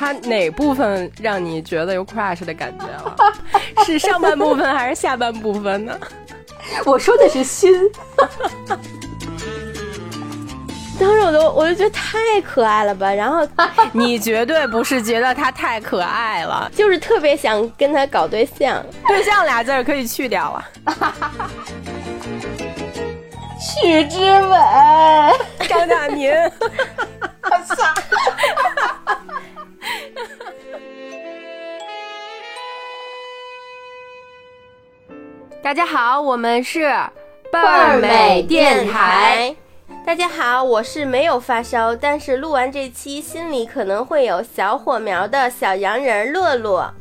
他哪部分让你觉得有 crush 的感觉了？是上半部分还是下半部分呢？我说的是心。当时我都我就觉得太可爱了吧，然后 你绝对不是觉得他太可爱了，就是特别想跟他搞对象。对象俩字儿可以去掉了。许之伟，张大民，我操！大家好，我们是倍儿美电台。大家好，我是没有发烧，但是录完这期心里可能会有小火苗的小洋人乐乐。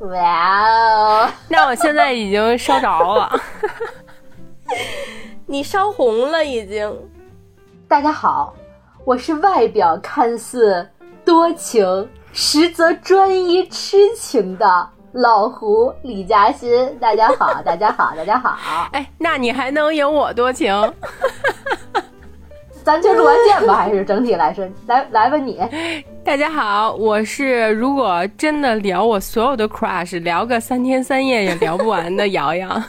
哇哦！那我现在已经烧着了，你烧红了已经。大家好，我是外表看似多情，实则专一痴情的老胡李嘉欣。大家好，大家好，大家好。哎，那你还能有我多情？咱就录完见吧，还是整体来说，来来吧你。大家好，我是如果真的聊我所有的 crush，聊个三天三夜也聊不完的瑶瑶。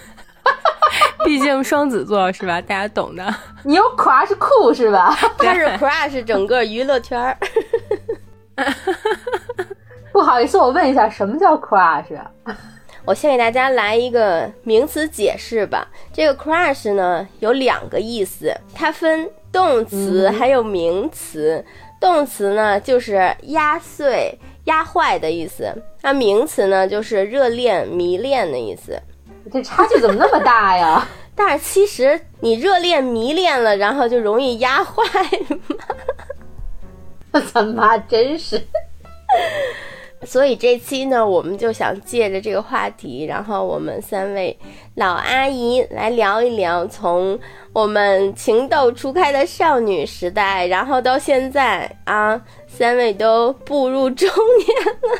毕竟双子座是吧？大家懂的。你有 crush 酷是吧？他是 crush 整个娱乐圈儿。不好意思，我问一下，什么叫 crush？我先给大家来一个名词解释吧。这个 crush 呢有两个意思，它分动词还有名词。动词呢就是压碎、压坏的意思，那名词呢就是热恋、迷恋的意思。这差距怎么那么大呀？但是其实你热恋、迷恋了，然后就容易压坏吗？我他妈真是。所以这期呢，我们就想借着这个话题，然后我们三位老阿姨来聊一聊，从我们情窦初开的少女时代，然后到现在啊，三位都步入中年了。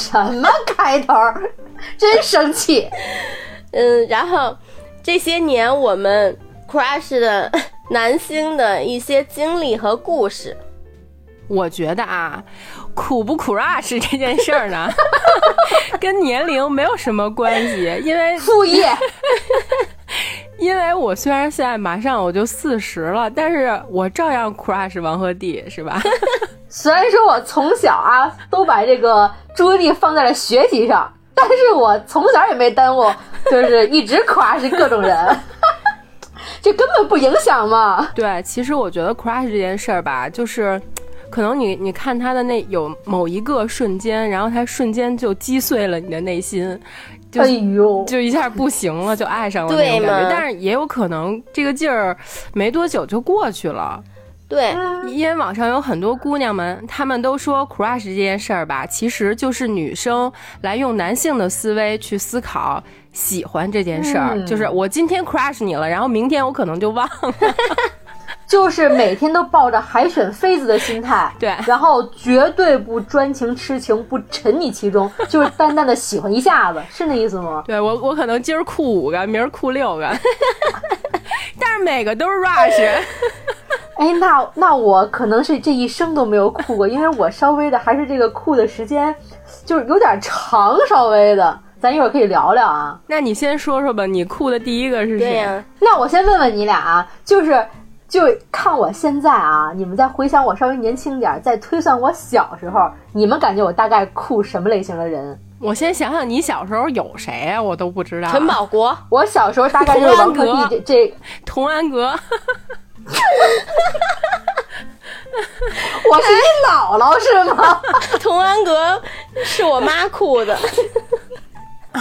什么开头？真生气。嗯，然后这些年我们 crush 的男星的一些经历和故事。我觉得啊，苦不 crush 这件事儿呢，跟年龄没有什么关系，因为 副业。因为我虽然现在马上我就四十了，但是我照样 crush 王鹤棣，是吧？虽然说我从小啊都把这个注意力放在了学习上，但是我从小也没耽误，就是一直 crush 各种人，这根本不影响嘛。对，其实我觉得 crush 这件事儿吧，就是。可能你你看他的那有某一个瞬间，然后他瞬间就击碎了你的内心，就哎呦，就一下不行了，就爱上了那种感觉。但是也有可能这个劲儿没多久就过去了。对，因为网上有很多姑娘们，她们都说 crush 这件事儿吧，其实就是女生来用男性的思维去思考喜欢这件事儿，就是我今天 crush 你了，然后明天我可能就忘了。就是每天都抱着海选妃子的心态，对，然后绝对不专情痴情，不沉溺其中，就是淡淡的喜欢一下子，是那意思吗？对我，我可能今儿酷五个，明儿酷六个，但是每个都是 rush。哎，那那我可能是这一生都没有酷过，因为我稍微的还是这个酷的时间，就是有点长，稍微的，咱一会儿可以聊聊啊。那你先说说吧，你酷的第一个是谁？对呀，那我先问问你俩啊，就是。就看我现在啊，你们再回想我稍微年轻点，再推算我小时候，你们感觉我大概酷什么类型的人？我先想想，你小时候有谁啊？我都不知道。陈宝国，我小时候大概就是王鹤棣这这。童安格。我是你姥姥是吗？童安格是我妈酷的。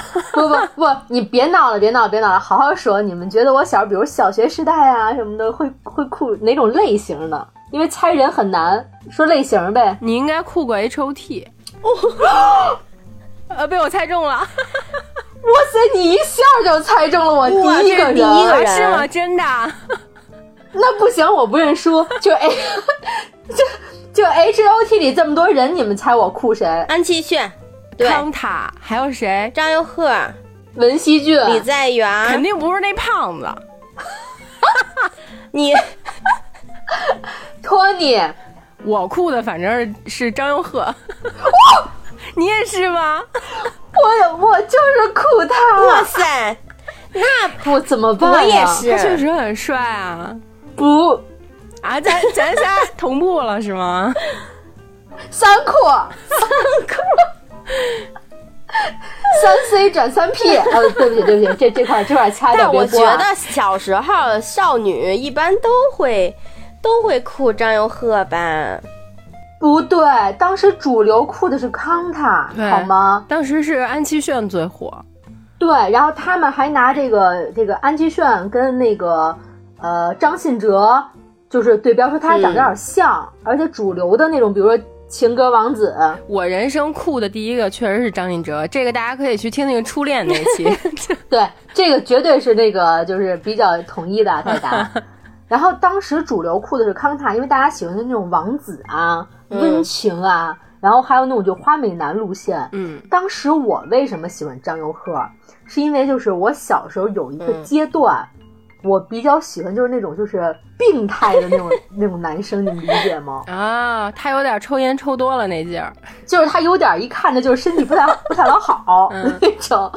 不不不，你别闹了，别闹了，别闹了，好好说。你们觉得我小，比如小学时代啊什么的，会会酷哪种类型的？因为猜人很难，说类型呗。你应该酷过 H O T。哦 呃，被我猜中了。哇塞，你一下就猜中了我第一个人，第一个人是吗？真的？那不行，我不认输。就 A，就就 H O T 里这么多人，你们猜我酷谁？安七炫。康塔还有谁？张佑赫、文熙俊、李在元，肯定不是那胖子。你，托尼、我酷的反正是张佑赫，你也是吗？我我就是酷他，哇塞，那不怎么办、啊？我也是，他确实很帅啊！不。啊，咱咱仨同步了是吗？三酷，三酷，三 C 转三 P。呃，对不起，对不起，这这块这块掐掉，但我觉得小时候少女一般都会都会酷张佑赫吧？不对，当时主流酷的是康塔，好吗？当时是安七炫最火，对，然后他们还拿这个这个安七炫跟那个呃张信哲，就是对标说他俩长得有点像，而且主流的那种，比如说情歌王子，我人生酷的第一个确实是张信哲，这个大家可以去听听初恋那期。对，这个绝对是那个就是比较统一的大家。然后当时主流酷的是康塔，因为大家喜欢的那种王子啊、温情啊，然后还有那种就花美男路线。嗯，当时我为什么喜欢张佑赫，是因为就是我小时候有一个阶段，我比较喜欢就是那种就是病态的那种 那种男生，你们理解吗？啊，他有点抽烟抽多了那劲儿。就是他有点一看着就是身体不太 不太老好嗯那种。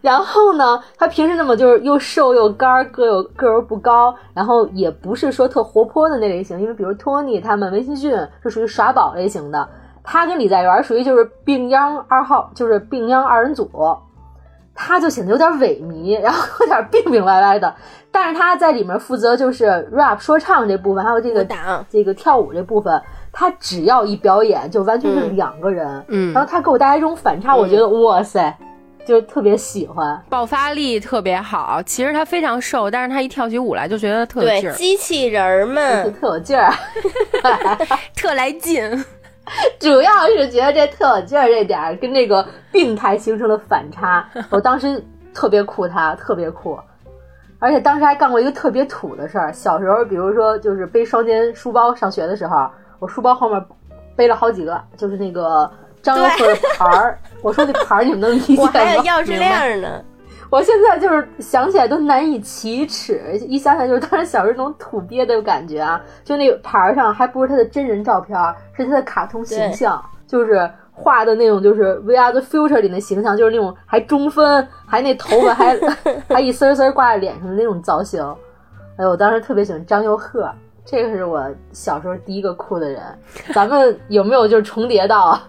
然后呢，他平时那么就是又瘦又干儿，个又个儿不高，然后也不是说特活泼的那类型，因为比如托尼他们、文心俊是属于耍宝类型的，他跟李在元属于就是病秧二号，就是病秧二人组，他就显得有点萎靡，然后有点病病歪歪的，但是他在里面负责就是 rap 说唱这部分，还有这个打这个跳舞这部分，他只要一表演就完全是两个人，嗯。然后他给我带来这种反差，我觉得哇塞，就特别喜欢。爆发力特别好，其实他非常瘦，但是他一跳起舞来就觉得特有劲对，儿，机器人儿就们，特有劲儿，特来劲。主要是觉得这特有劲儿这点儿跟那个病态形成了反差。我当时特别酷他，特别酷，而且当时还干过一个特别土的事儿。小时候，比如说就是背双肩书包上学的时候，我书包后面背了好几个，就是那个张的牌儿。我说那牌儿你们能理解吗 我吗？还有钥匙链呢。我现在就是想起来都难以启齿，一想想就是当时小时候那种土鳖的感觉啊！就那个牌儿上还不是他的真人照片，是他的卡通形象，就是画的那种就是《We Are the Future》里的形象，就是那种还中分，还那头发还 还一丝丝挂在脸上的那种造型。哎呦，我当时特别喜欢张佑赫，这个是我小时候第一个哭的人。咱们有没有就是重叠到啊？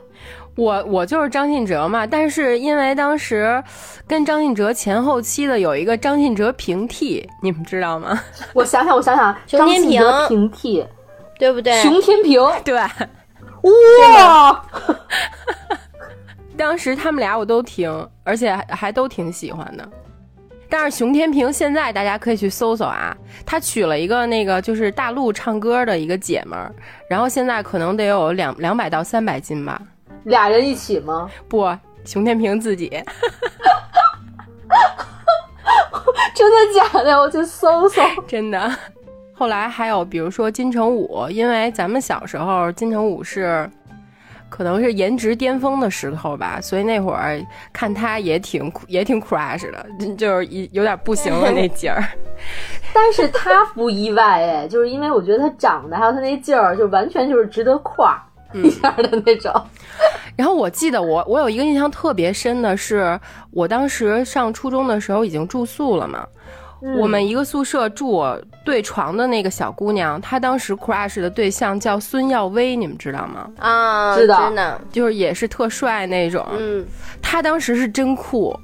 我我就是张信哲嘛，但是因为当时跟张信哲前后期的有一个张信哲平替，你们知道吗？我想想，我想想，熊天张信哲平平替，对不对？熊天平，对，哇！当时他们俩我都听，而且还还都挺喜欢的。但是熊天平现在大家可以去搜搜啊，他娶了一个那个就是大陆唱歌的一个姐们儿，然后现在可能得有两两百到三百斤吧。俩人一起吗？不，熊天平自己。真的假的？我去搜搜。真的。后来还有比如说金城武，因为咱们小时候金城武是可能是颜值巅峰的时候吧，所以那会儿看他也挺也挺 crush 的，就是一有点不行了那劲儿。但是他不意外哎，就是因为我觉得他长得还有他那劲儿，就完全就是值得夸 一下的那种。然后我记得我我有一个印象特别深的是，我当时上初中的时候已经住宿了嘛。嗯我们一个宿舍住我对床的那个小姑娘，她当时 crush 的对象叫孙耀威，你们知道吗？啊，知道真的，就是也是特帅那种。嗯，他当时是真酷，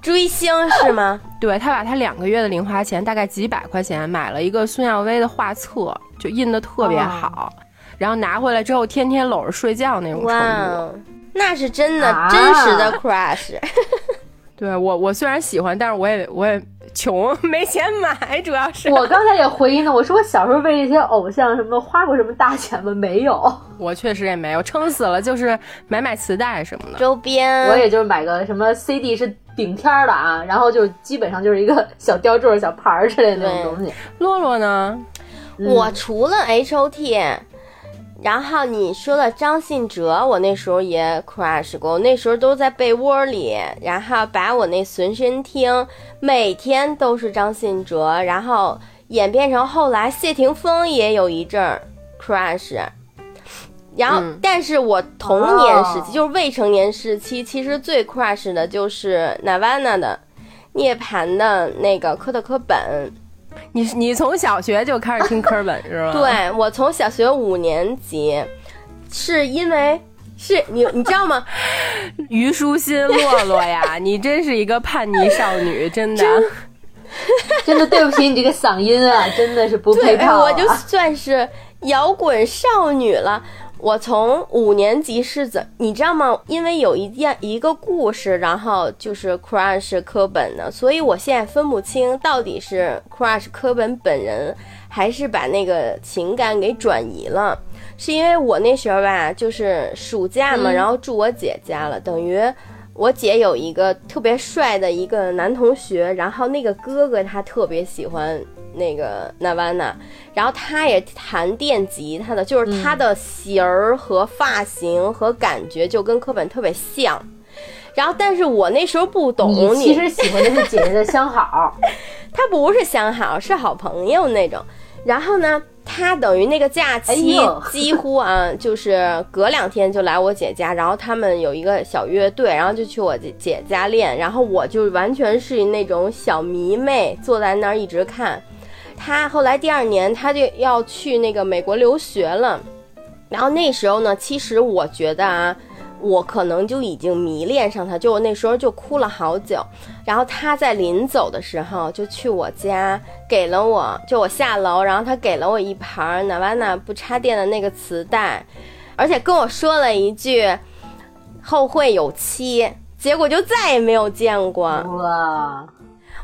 追星是吗？对他把他两个月的零花钱，大概几百块钱，买了一个孙耀威的画册，就印的特别好，然后拿回来之后天天搂着睡觉那种程哇度。哦，那是真的、啊真实的 crush。对我，我虽然喜欢，但是我也我也穷，没钱买，主要是我刚才也回忆呢，我说我小时候为一些偶像什么花过什么大钱吗？没有，我确实也没有，撑死了就是买买磁带什么的。周边，我也就是买个什么 CD 是顶天儿的啊，然后就基本上就是一个小吊坠儿、小牌儿之类的那种东西。洛洛呢？嗯我除了 H O T，然后你说的张信哲，我那时候也 crush 过，我那时候都在被窝里，然后把我那随身听每天都是张信哲，然后演变成后来谢霆锋也有一阵儿 crush。然后，嗯但是我童年时期，哦就是未成年时期，其实最 crush 的就是 Nirvana 的涅槃的那个科特·科本。你你从小学就开始听课本是吧？，对我从小学五年级，是因为是你你知道吗？虞书欣、洛洛呀，你真是一个叛逆少女，真的。真的对不起你这个嗓音啊，真的是不配对，套、啊。我就算是摇滚少女了。我从五年级是怎你知道吗？因为有一件一个故事，然后就是 crush 科本的，所以我现在分不清到底是 crush 科本本人，还是把那个情感给转移了。是因为我那时候吧，就是暑假嘛，嗯然后住我姐家了，等于我姐有一个特别帅的一个男同学，然后那个哥哥他特别喜欢那个 Nirvana，然后他也弹电吉他的，就是他的型儿和发型和感觉就跟科本特别像。然后，但是我那时候不懂，你其实喜欢的是姐姐的相好，他不是相好，是好朋友那种。然后呢，他等于那个假哎期几乎啊，就是隔两天就来我姐家，然后他们有一个小乐队，然后就去我姐姐家练，然后我就完全是那种小迷妹，坐在那儿一直看。他后来第二年他就要去那个美国留学了，然后那时候呢，其实我觉得啊，我可能就已经迷恋上他，就我那时候就哭了好久。然后他在临走的时候就去我家，给了我，就我下楼，然后他给了我一盘 Nirvana 不插电的那个磁带，而且跟我说了一句“后会有期”，结果就再也没有见过。哇，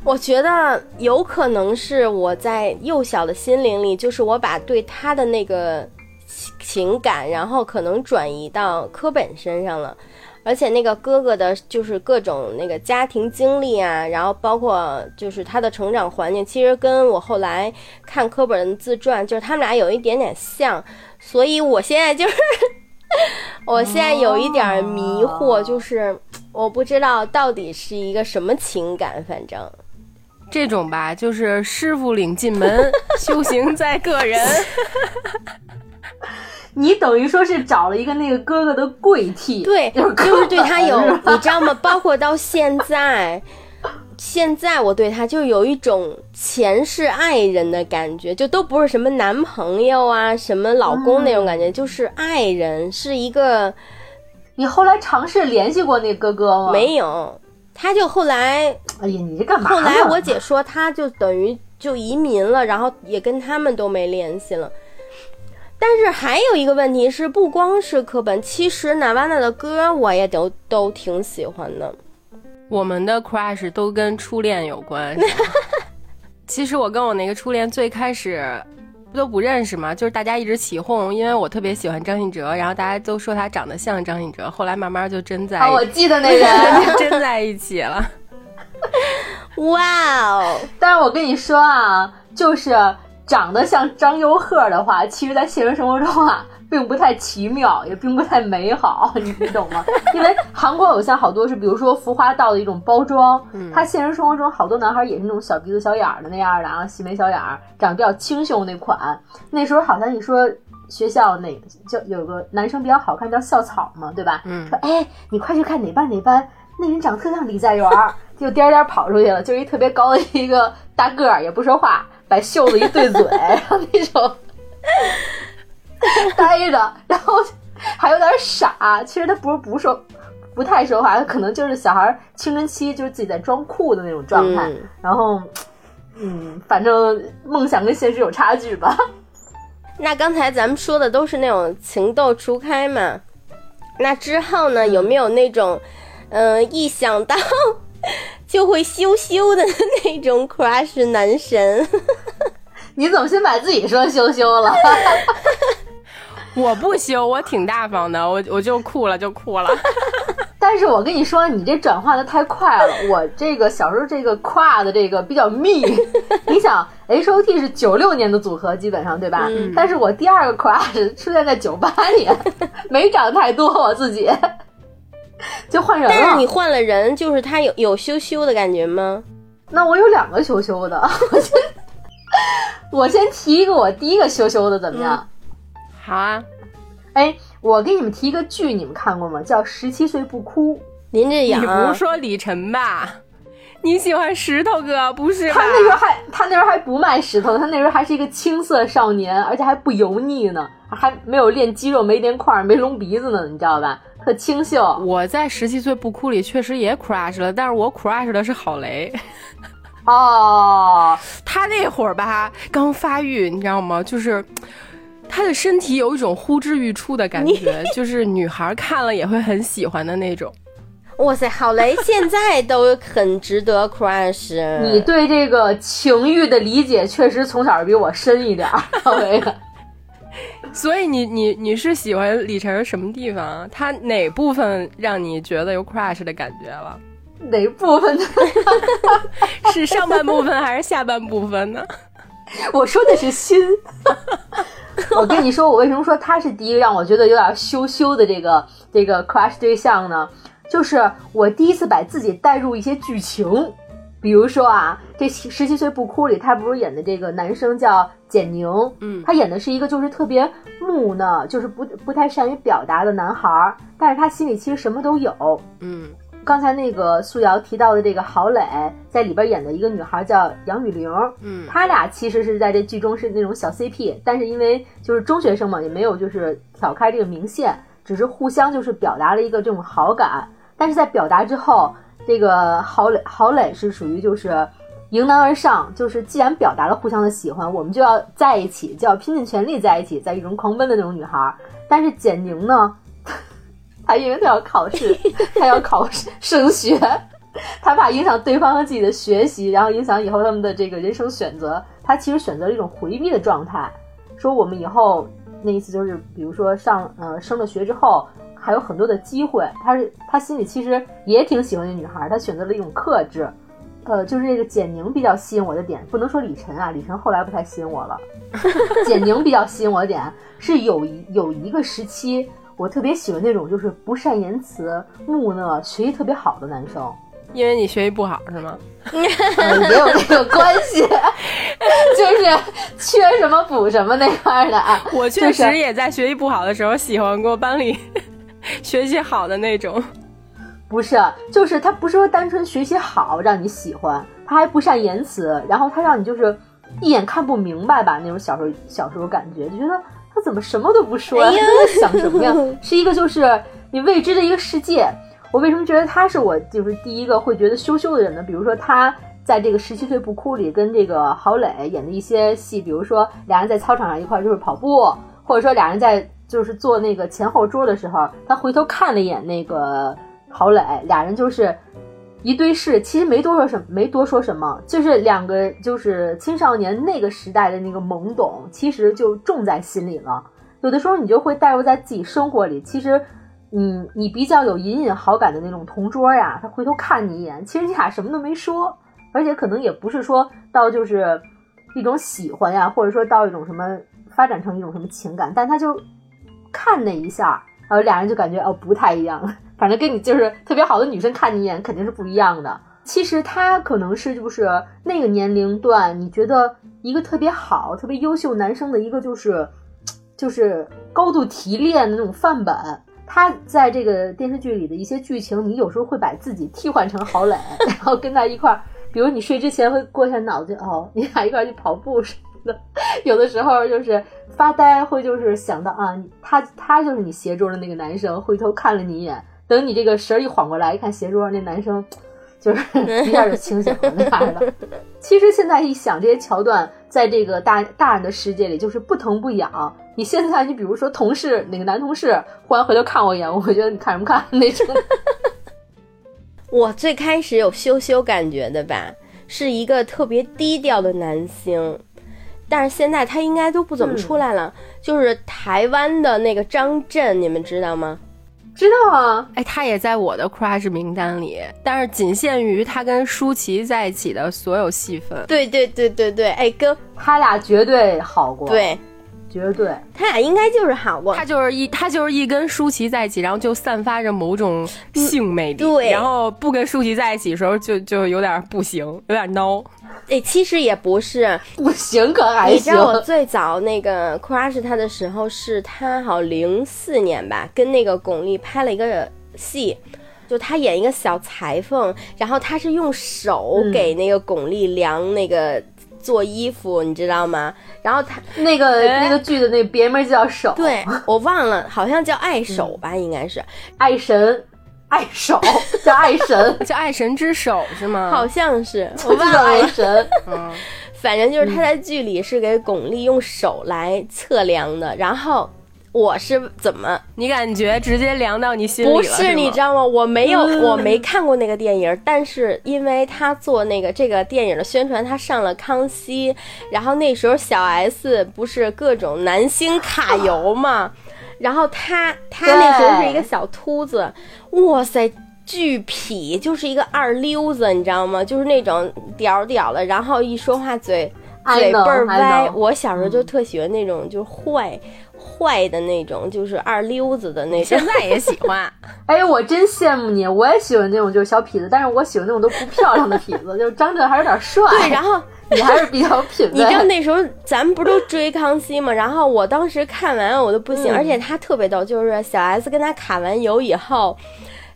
我觉得有可能是我在幼小的心灵里，就是我把对他的那个情感，然后可能转移到科本身上了。而且那个哥哥的，就是各种那个家庭经历啊，然后包括就是他的成长环境，其实跟我后来看科本的自传，就是他们俩有一点点像，所以我现在就是，我现在有一点迷惑，就是我不知道到底是一个什么情感，反正。这种吧，就是师傅领进门，修行在个人。你等于说是找了一个那个哥哥的贵替，对，就是对他有你知道吗？包括到现在，现在我对他就有一种前世爱人的感觉，就都不是什么男朋友啊、什么老公那种感觉，嗯就是爱人，是一个你后来尝试联系过那哥哥吗？。没有。他就后来，哎呀，你这干嘛？后来我姐说，他就等于就移民了，然后也跟他们都没联系了。但是还有一个问题是，不光是课本，其实娜瓦娜的歌我也都都挺喜欢的。我们的 crush 都跟初恋有关。系 其实我跟我那个初恋最开始都不认识嘛，就是大家一直起哄，因为我特别喜欢张信哲，然后大家都说他长得像张信哲，后来慢慢就真在啊，一我记得那人。真在一起了。哇哦！但是我跟你说啊，就是长得像张佑赫的话，其实在现实生活中啊，并不太奇妙，也并不太美好，你你懂吗？因为韩国偶像好多是，比如说浮华道的一种包装，他现实生活中好多男孩也是那种小鼻子小眼儿的那样的啊，细眉小眼儿，长得比较清秀那款。那时候好像你说。学校哪就有个男生比较好看，叫校草嘛，对吧？嗯说哎，你快去看哪班哪班，那人长得特像李在元儿，就颠颠跑出去了，就是一特别高的一个大个儿，也不说话，把袖子一对嘴，然 后那种 呆着，然后还有点傻。其实他不是不说，不太说话，他可能就是小孩儿青春期就是自己在装酷的那种状态。嗯然后，嗯，反正梦想跟现实有差距吧。那刚才咱们说的都是那种情窦初开嘛，那之后呢，有没有那种，嗯、一想到就会羞羞的那种 crush 男神？你怎么先把自己说羞羞了？我不羞，我挺大方的，我我就哭了就哭了。但是我跟你说，你这转化的太快了。我这个小时候这个跨的这个比较密，你想 H O T 是九六年的组合，基本上对吧？嗯但是我第二个 crush 出现在九八年，没长太多，我自己就换人了。但是你换了人，就是他有有羞羞的感觉吗？那我有两个羞羞的，我先我先提一个我第一个羞羞的怎么样？好啊，哎，我给你们提一个剧，你们看过吗？叫《十七岁不哭》。林志颖，你不是说李晨吧？你喜欢石头哥不是？他那时候还他那时候还不卖石头，他那时候还是一个青涩少年，而且还不油腻呢，还没有练肌肉，没练块，没隆鼻子呢，你知道吧？特清秀。我在十七岁不哭里确实也 crush 了，但是我 crush 的是郝雷。哦，他那会儿吧刚发育，你知道吗？就是他的身体有一种呼之欲出的感觉，就是女孩看了也会很喜欢的那种。哇塞，郝雷现在都很值得 crush。你对这个情欲的理解确实从小比我深一点，郝雷。所以你你你是喜欢李晨什么地方？他哪部分让你觉得有 crush 的感觉了？哪部分呢？是上半部分还是下半部分呢？我说的是心。我跟你说，我为什么说他是第一个让我觉得有点羞羞的这个这个 crush 对象呢？就是我第一次把自己带入一些剧情，比如说啊，这十七岁不哭里，他不是演的这个男生叫简宁，嗯，他演的是一个就是特别木讷，就是不不太善于表达的男孩，但是他心里其实什么都有，嗯。刚才那个素瑶提到的这个郝蕾，在里边演的一个女孩叫杨雨玲，嗯，他俩其实是在这剧中是那种小 CP，但是因为就是中学生嘛，也没有就是挑开这个明线，只是互相就是表达了一个这种好感。但是在表达之后，这个郝蕾郝蕾是属于就是迎难而上，就是既然表达了互相的喜欢，我们就要在一起，就要拼尽全力在一起，在一种狂奔的那种女孩。但是简宁呢？他因为他要考试，他要考升学，他怕影响对方和自己的学习，然后影响以后他们的这个人生选择。他其实选择了一种回避的状态，说我们以后那意思就是，比如说上呃升了学之后还有很多的机会。他是他心里其实也挺喜欢那女孩，他选择了一种克制。呃，就是这个简宁比较吸引我的点，不能说李晨啊，李晨后来不太吸引我了。简宁比较吸引我的点是有一 有一个时期。我特别喜欢那种就是不善言辞、木讷、学习特别好的男生，因为你学习不好是吗？也有这个关系，就是缺什么补什么那块的啊。我确实也在学习不好的时候喜欢过班里 学习好的那种。不是，就是他不是说单纯学习好让你喜欢，他还不善言辞，然后他让你就是一眼看不明白吧那种小时候小时候感觉就觉得。他怎么什么都不说？他在想什么呀？是一个就是你未知的一个世界。我为什么觉得他是我就是第一个会觉得羞羞的人呢？比如说他在这个十七岁不哭里跟这个郝蕾演的一些戏，比如说俩人在操场上一块就是跑步，或者说俩人在就是坐那个前后桌的时候，他回头看了一眼那个郝蕾，俩人就是。一对视，其实没多说什么，没多说什么，就是两个就是青少年那个时代的那个懵懂，其实就种在心里了。有的时候你就会带入在自己生活里，其实，嗯，你比较有隐隐好感的那种同桌呀，他回头看你一眼，其实你俩什么都没说，而且可能也不是说到就是一种喜欢呀，或者说到一种什么发展成一种什么情感，但他就看那一下，然后俩人就感觉哦不太一样了。反正跟你就是特别好的女生看你一眼肯定是不一样的。其实他可能是就是那个年龄段，你觉得一个特别好、特别优秀男生的一个就是就是高度提炼的那种范本。他在这个电视剧里的一些剧情，你有时候会把自己替换成郝蕾，然后跟他一块儿，比如你睡之前会过一下脑子，哦，你俩一块儿去跑步什么的。有的时候就是发呆，会就是想到啊，他他就是你斜桌的那个男生，回头看了你一眼。等你这个神儿一缓过来，一看斜桌上那男生，就是 一下就清醒了那样的。其实现在一想，这些桥段在这个大大人的世界里就是不疼不痒。你现在你比如说同事哪个男同事忽然回头看我一眼，我会觉得你看什么看那种。我最开始有羞羞感觉的吧，是一个特别低调的男星，但是现在他应该都不怎么出来了。就是台湾的那个张震，你们知道吗？知道啊，哎，他也在我的 crush 名单里，但是仅限于他跟舒淇在一起的所有戏份。对对对对对，哎，跟他俩绝对好过。对，绝对。他俩应该就是好过。他就是一他就是一跟舒淇在一起，然后就散发着某种性魅力。对然后不跟舒淇在一起的时候就，就有点不行，有点孬。哎，其实也不是，不行可还行你知。道我最早那个 crush 他的时候，是他好零四年吧，跟那个巩俐拍了一个戏。就他演一个小裁缝，然后他是用手嗯给那个巩俐量那个做衣服，你知道吗？然后他那个哎？那个剧的那别名叫手，对 我忘了，好像叫爱手吧，应该是，爱神，爱手 叫爱神，叫爱神之手是吗？好像是，我忘了。爱神。嗯，反正就是他在剧里是给巩俐用手来测量的，然后我是怎么你感觉直接凉到你心里了？不是吗你知道吗？我没有，我没看过那个电影，但是因为他做那个这个电影的宣传，他上了康熙，然后那时候小 S 不是各种男星卡油嘛，然后他他那时候是一个小秃子，哇塞。巨痞，就是一个二溜子，你知道吗？就是那种屌屌的，然后一说话嘴嘴倍儿歪。我小时候就特喜欢那种，就是坏坏的那种，就是二溜子的那种现。在也喜欢。哎，我真羡慕你，我也喜欢那种就是小痞子，但是我喜欢那种都不漂亮的痞子，就是张震还有点帅。对，然后 你还是比较有品味。你知道那时候咱们不都追康熙吗？然后我当时看完我都不行，嗯而且他特别逗，就是小 S 跟他卡完油以后。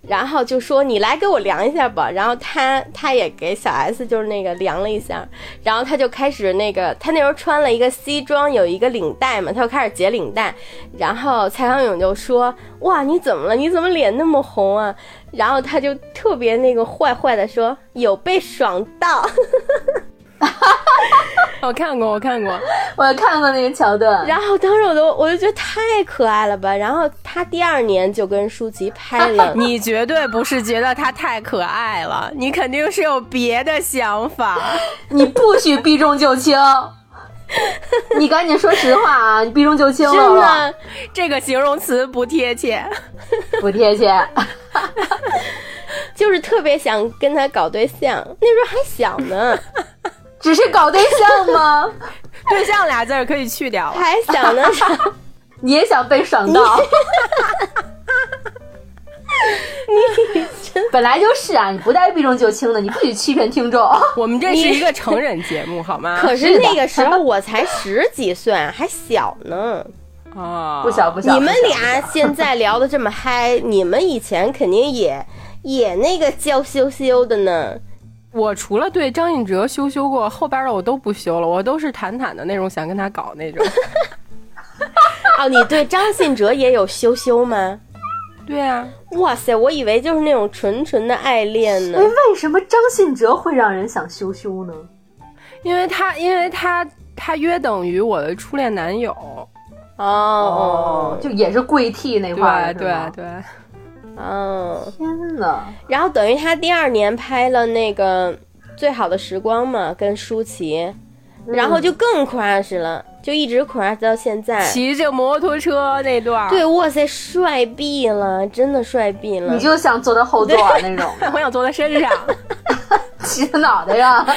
然后就说你来给我量一下吧，然后他他也给小 S 就是那个量了一下，然后他就开始那个他那时候穿了一个西装，有一个领带嘛，他就开始解领带，然后蔡康永就说哇你怎么了？你怎么脸那么红啊？然后他就特别那个坏坏的说有被爽到，我看过，我看过。我看过那个桥段，然后当时我都我就觉得太可爱了吧。然后他第二年就跟舒淇拍了，你绝对不是觉得他太可爱了，你肯定是有别的想法。你不许避重就轻。你赶紧说实话啊！你避重就轻了，真的这个形容词不贴切。不贴切。就是特别想跟他搞对象，那时候还小呢，只是搞对象吗？对象俩字儿可以去掉了。还想呢。你也想被爽到？你本来就是啊，你不带避重就轻的，你不许欺骗听众。我们这是一个成人节目，好吗？可是那个时候我才十几岁，还小呢。啊，不小不小，你们俩现在聊的这么嗨，你们以前肯定也也那个娇羞羞的呢。我除了对张信哲羞羞过，后边的我都不羞了，我都是坦坦的那种，想跟他搞那种。哦，你对张信哲也有羞羞吗？对啊，哇塞，我以为就是那种纯纯的爱恋呢哎，。为什么张信哲会让人想羞羞呢？因为他，因为他，他约等于我的初恋男友。哦哦就也是跪替那对块儿，对对，哦，天哪！然后等于他第二年拍了那个《最好的时光》嘛，跟舒淇，然后就更 crush 了，就一直 crush 到现在。骑着摩托车那段，对，，哇塞，帅毙了，真的帅毙了。你就想坐在后座啊那种 我想坐在身上。骑他脑袋上。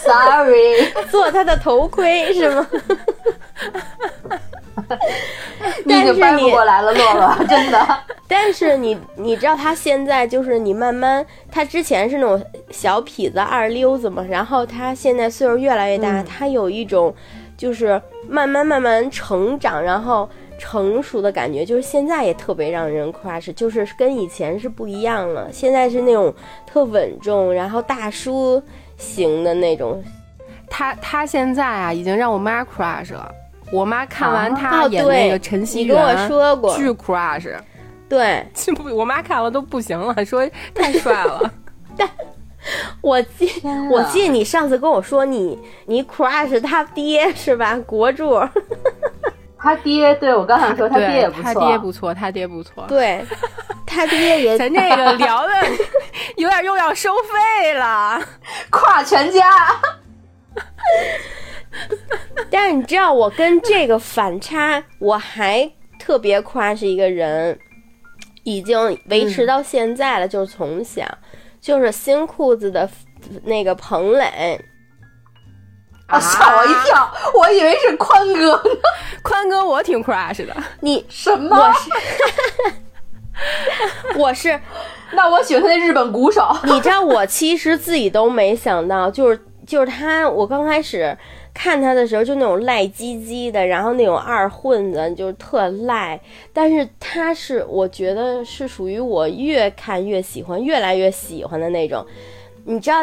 Sorry，做他的头盔是吗？你已经掰不过来了，洛洛，真的。但是你你知道他现在就是你慢慢，他之前是那种小痞子二溜子嘛，然后他现在岁数越来越大，嗯他有一种就是慢慢慢慢成长，然后成熟的感觉，就是现在也特别让人 crush，就是跟以前是不一样了，现在是那种特稳重，然后大叔型的那种。他他现在啊，已经让我妈 crush 了。我妈看完啊他哦演那个对陈锡你跟我，说过巨 crush，对，不我妈看了都不行了，说太帅了。但我记我记得你上次跟我说你你 crush 他爹是吧？国柱，他爹，对我刚想说他爹也不错，他爹不错，他爹不错。对，他爹也咱这个聊的有点又要收费了。跨全家。但是你知道，我跟这个反差，我还特别 crush 一个人，已经维持到现在了，就是从小，就是新裤子的那个彭磊。啊！吓我一跳，我以为是宽哥呢。宽哥，我挺 crush 的。你什么？我是，我是。那我喜欢他那日本鼓手。你知道，我其实自己都没想到，就是就是他，我刚开始看他的时候，就那种赖唧唧的，然后那种二混子，就是特赖。但是他是，我觉得是属于我越看越喜欢，越来越喜欢的那种。你知道，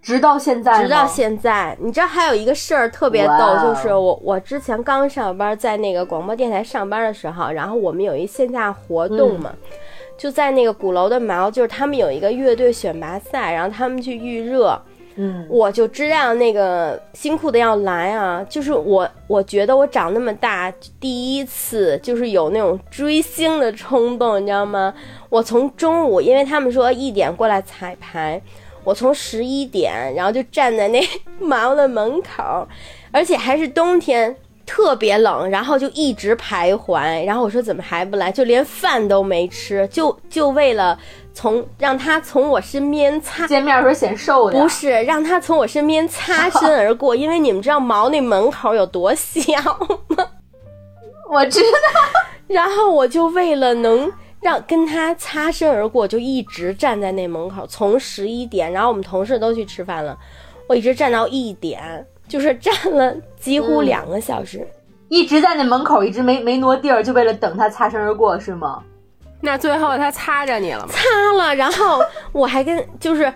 直到现在，直到现在，你知道还有一个事儿特别逗，就是我我之前刚上班，在那个广播电台上班的时候，然后我们有一线下活动嘛。就在那个鼓楼的毛，就是他们有一个乐队选拔赛，然后他们去预热，嗯，我就知道那个新裤子要来啊。就是我，我觉得我长那么大第一次就是有那种追星的冲动，你知道吗？我从中午，因为他们说一点过来彩排，我从十一点，然后就站在那 毛的门口，而且还是冬天。特别冷，然后就一直徘徊，然后我说怎么还不来，就连饭都没吃，就就为了从让他从我身边擦见面时候显瘦的，不是让他从我身边擦身而过，因为你们知道毛那门口有多小吗？我知道。然后我就为了能让跟他擦身而过，就一直站在那门口，从十一点，然后我们同事都去吃饭了，我一直站到一点。就是站了几乎两个小时，一直在那门口，一直没没挪地儿，就为了等他擦身而过，是吗？那最后他擦着你了吗？擦了，然后我还跟就是，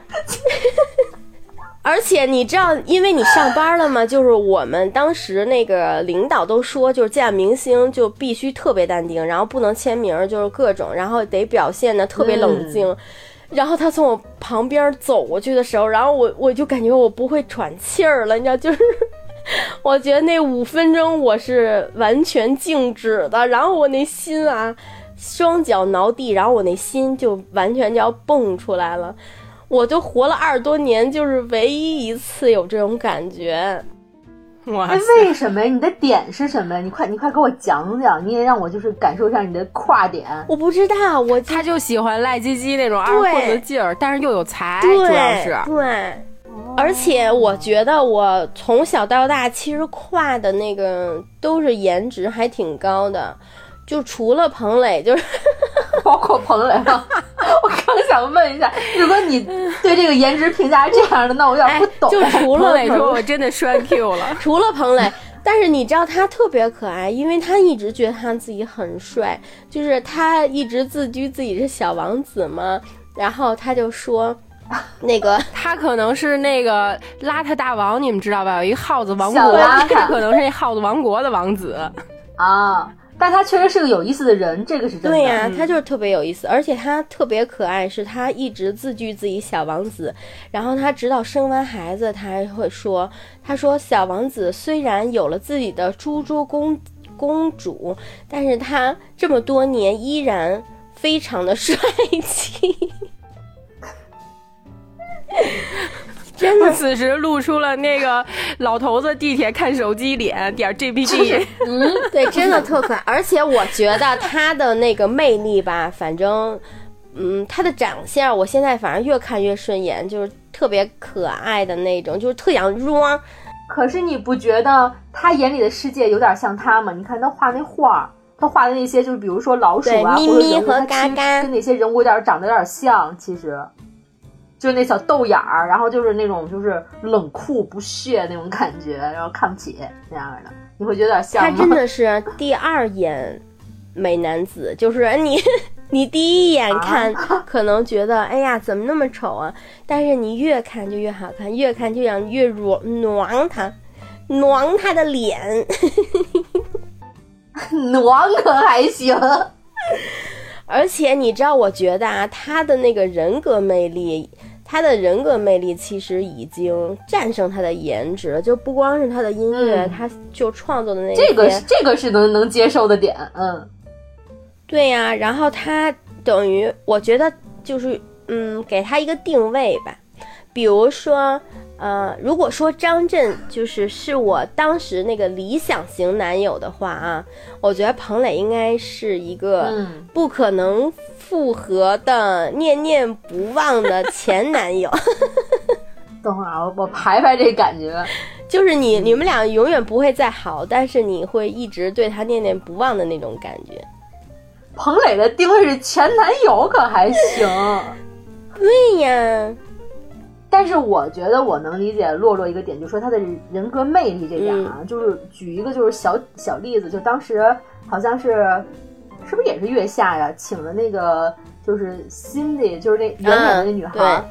而且你知道，因为你上班了嘛，就是我们当时那个领导都说，就是见明星就必须特别淡定，然后不能签名，就是各种，然后得表现的特别冷静。然后他从我旁边走过去的时候，然后我我就感觉我不会喘气儿了，你知道，就是 我觉得那五分钟我是完全静止的，然后我那心啊，双脚挠地，然后我那心就完全就要蹦出来了。我就活了二十多年，就是唯一一次有这种感觉。哎，为什么呀？你的点是什么呀？你快，你快给我讲讲，你也让我就是感受一下你的跨点。我不知道，我他就喜欢赖唧唧那种二货的劲儿，但是又有才，主要是对。而且我觉得我从小到大其实跨的那个都是颜值还挺高的。就除了彭磊，就是包括彭磊吗？我刚想问一下，如果你对这个颜值评价是这样的，那我有点不懂。就除了彭磊，说我真的 栓 Q 了。除了彭磊，但是你知道他特别可爱，因为他一直觉得他自己很帅，就是他一直自居自己是小王子嘛。然后他就说，那个他可能是那个邋遢大王，你们知道吧？有一耗子王国，他可能是那耗子王国的王子啊。但他确实是个有意思的人，这个是真的。对呀，他就是特别有意思，而且他特别可爱。是他一直自居自己小王子，然后他直到生完孩子，他还会说：“他说小王子虽然有了自己的猪猪公公主，但是他这么多年依然非常的帅气。”真的，此时露出了那个老头子地铁看手机脸点 GPT。嗯，对，真的特可爱。而且我觉得他的那个魅力吧，反正，嗯，他的长相，我现在反正越看越顺眼，就是特别可爱的那种，就是特想装。可是你不觉得他眼里的世界有点像他吗？你看他画那画，他画的那些，就是比如说老鼠啊，咪咪和嘎嘎，跟那些人物有点长得有点像，其实。就那小豆眼儿，然后就是那种就是冷酷不屑那种感觉，然后看不起那样的，你会觉得有点像吗？他真的是第二眼美男子，就是你 你第一眼看 可能觉得哎呀怎么那么丑啊，但是你越看就越好看，越看就想越暖暖他，暖他的脸，暖可还行。而且你知道，我觉得啊，他的那个人格魅力。他的人格魅力其实已经战胜他的颜值了，就不光是他的音乐，他就创作的那这个这个是能能接受的点，嗯，对呀。然后他等于我觉得就是嗯，给他一个定位吧，比如说呃，如果说张震就是是我当时那个理想型男友的话啊，我觉得彭磊应该是一个不可能。复合的念念不忘的前男友，等会儿我我排排这感觉，就是你你们俩永远不会再好，但是你会一直对他念念不忘的那种感觉。彭磊的定位是前男友，可还行。对呀，但是我觉得我能理解洛洛一个点，就是说他的人格魅力这点啊，就是举一个就是小小例子，就当时好像是是不是也是月下呀，请的那个就是 Cindy，就是那圆脸的那女孩，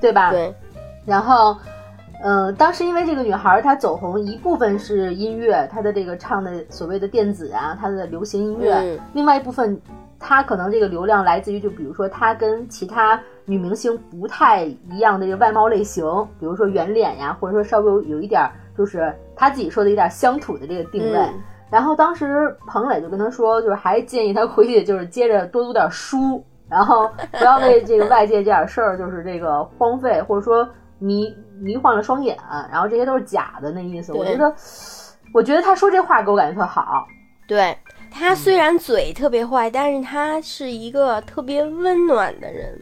对吧？对。然后，嗯，当时因为这个女孩她走红，一部分是音乐，她的这个唱的所谓的电子啊，她的流行音乐，另外一部分。她可能这个流量来自于，就比如说她跟其他女明星不太一样的这个外貌类型，比如说圆脸呀，或者说稍微有有一点就是她自己说的有点乡土的这个定位。然后当时彭磊就跟他说，就是还建议他回去就是接着多读点书，然后不要为这个外界这点事儿就是这个荒废或者说迷迷幻了双眼，然后这些都是假的那意思。我觉得，我觉得他说这话给我感觉特好。对。他虽然嘴特别坏，但是他是一个特别温暖的人。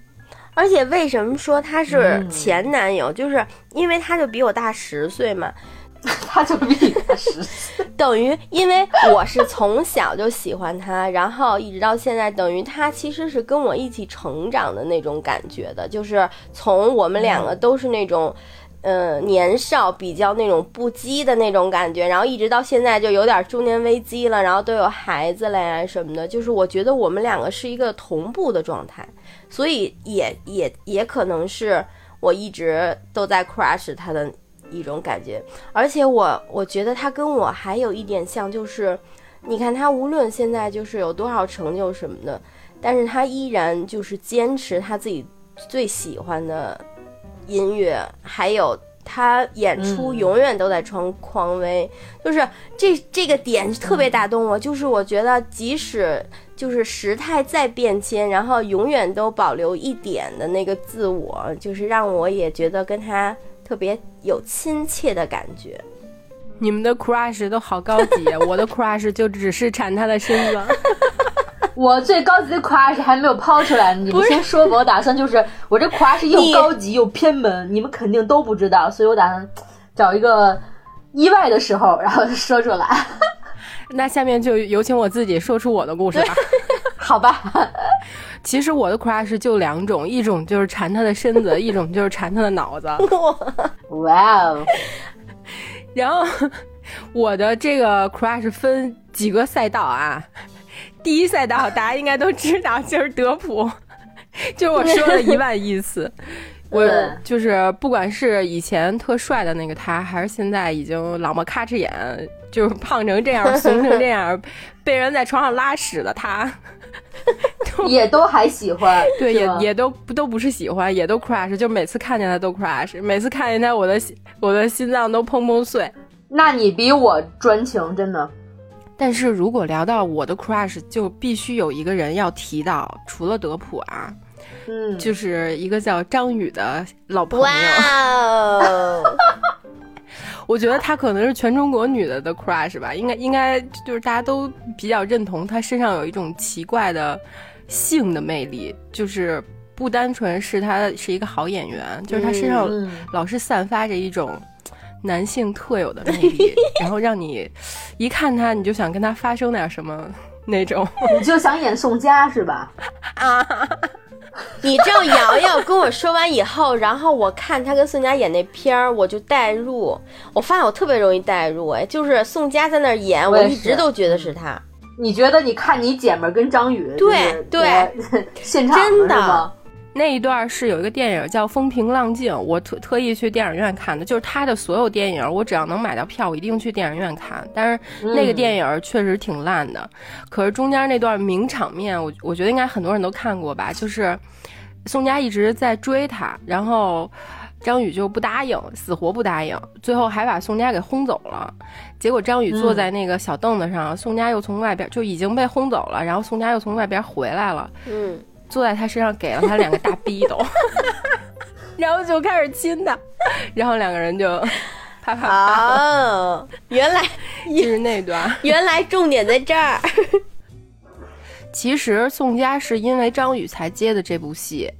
而且为什么说他是前男友？就是因为他就比我大十岁嘛，他就比你大十岁，等于因为我是从小就喜欢他，然后一直到现在，等于他其实是跟我一起成长的那种感觉的，就是从我们两个都是那种。嗯，年少比较那种不羁的那种感觉，然后一直到现在就有点中年危机了，然后都有孩子了呀什么的，就是我觉得我们两个是一个同步的状态，所以也也也可能是我一直都在 crush 他的一种感觉，而且我我觉得他跟我还有一点像，就是你看他无论现在就是有多少成就什么的，但是他依然就是坚持他自己最喜欢的。音乐还有他演出永远都在穿匡威，就是这这个点特别打动我。就是我觉得即使就是时态再变迁，然后永远都保留一点的那个自我，就是让我也觉得跟他特别有亲切的感觉。你们的 crush 都好高级，我的 crush 就只是馋他的身子。我最高级的 crush 还没有抛出来，你们先说吧。我打算就是我这 crush 又高级又偏门，你们肯定都不知道，所以我打算找一个意外的时候，然后说出来。那下面就有请我自己说出我的故事吧。好吧，其实我的 crush 就两种，一种就是馋他的身子，一种就是馋他的脑子。哇哦！然后我的这个 crush 分几个赛道啊。第一赛道，大家应该都知道，就是德普，就是我说了一万亿次，我就是不管是以前特帅的那个他，还是现在已经老么咔哧眼，就是胖成这样、怂成这样，被人在床上拉屎的他，也都还喜欢，对，也也都都不是喜欢，也都 crush，就每次看见他都 crush，每次看见他，我的我的心脏都砰砰碎。那你比我专情，真的。但是如果聊到我的 crush，就必须有一个人要提到，除了德普啊，嗯，就是一个叫张宇的老朋友。哇，我觉得她可能是全中国女的的 crush 吧，应该应该就是大家都比较认同她身上有一种奇怪的性的魅力，就是不单纯是她是一个好演员，就是她身上老是散发着一种。男性特有的魅力，然后让你一看她，你就想跟她发生点什么那种，你就想演宋佳是吧？啊！你知道瑶瑶跟我说完以后，然后我看他跟宋佳演那片儿，我就代入，我发现我特别容易代入，哎，就是宋佳在那演，我一直都觉得是他。你觉得？你看你姐们跟张宇对对现场真的。那一段是有一个电影叫《风平浪静》，我特特意去电影院看的，就是他的所有电影，我只要能买到票，我一定去电影院看。但是那个电影确实挺烂的，可是中间那段名场面，我我觉得应该很多人都看过吧，就是宋佳一直在追他，然后张宇就不答应，死活不答应，最后还把宋佳给轰走了。结果张宇坐在那个小凳子上，宋佳又从外边就已经被轰走了，然后宋佳又从外边回来了。嗯。坐在他身上，给了他两个大逼斗，然后就开始亲他，然后两个人就啪啪啪。原来 就是那段，原来重点在这儿。其实宋佳是因为张宇才接的这部戏，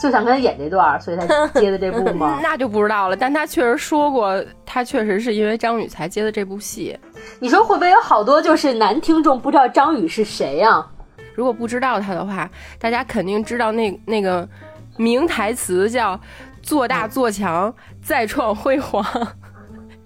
就想跟他演这段，所以才接的这部吗？那就不知道了。但他确实说过，他确实是因为张宇才接的这部戏。你说会不会有好多就是男听众不知道张宇是谁呀？如果不知道他的话，大家肯定知道那那个名台词叫“做大做强，再创辉煌”。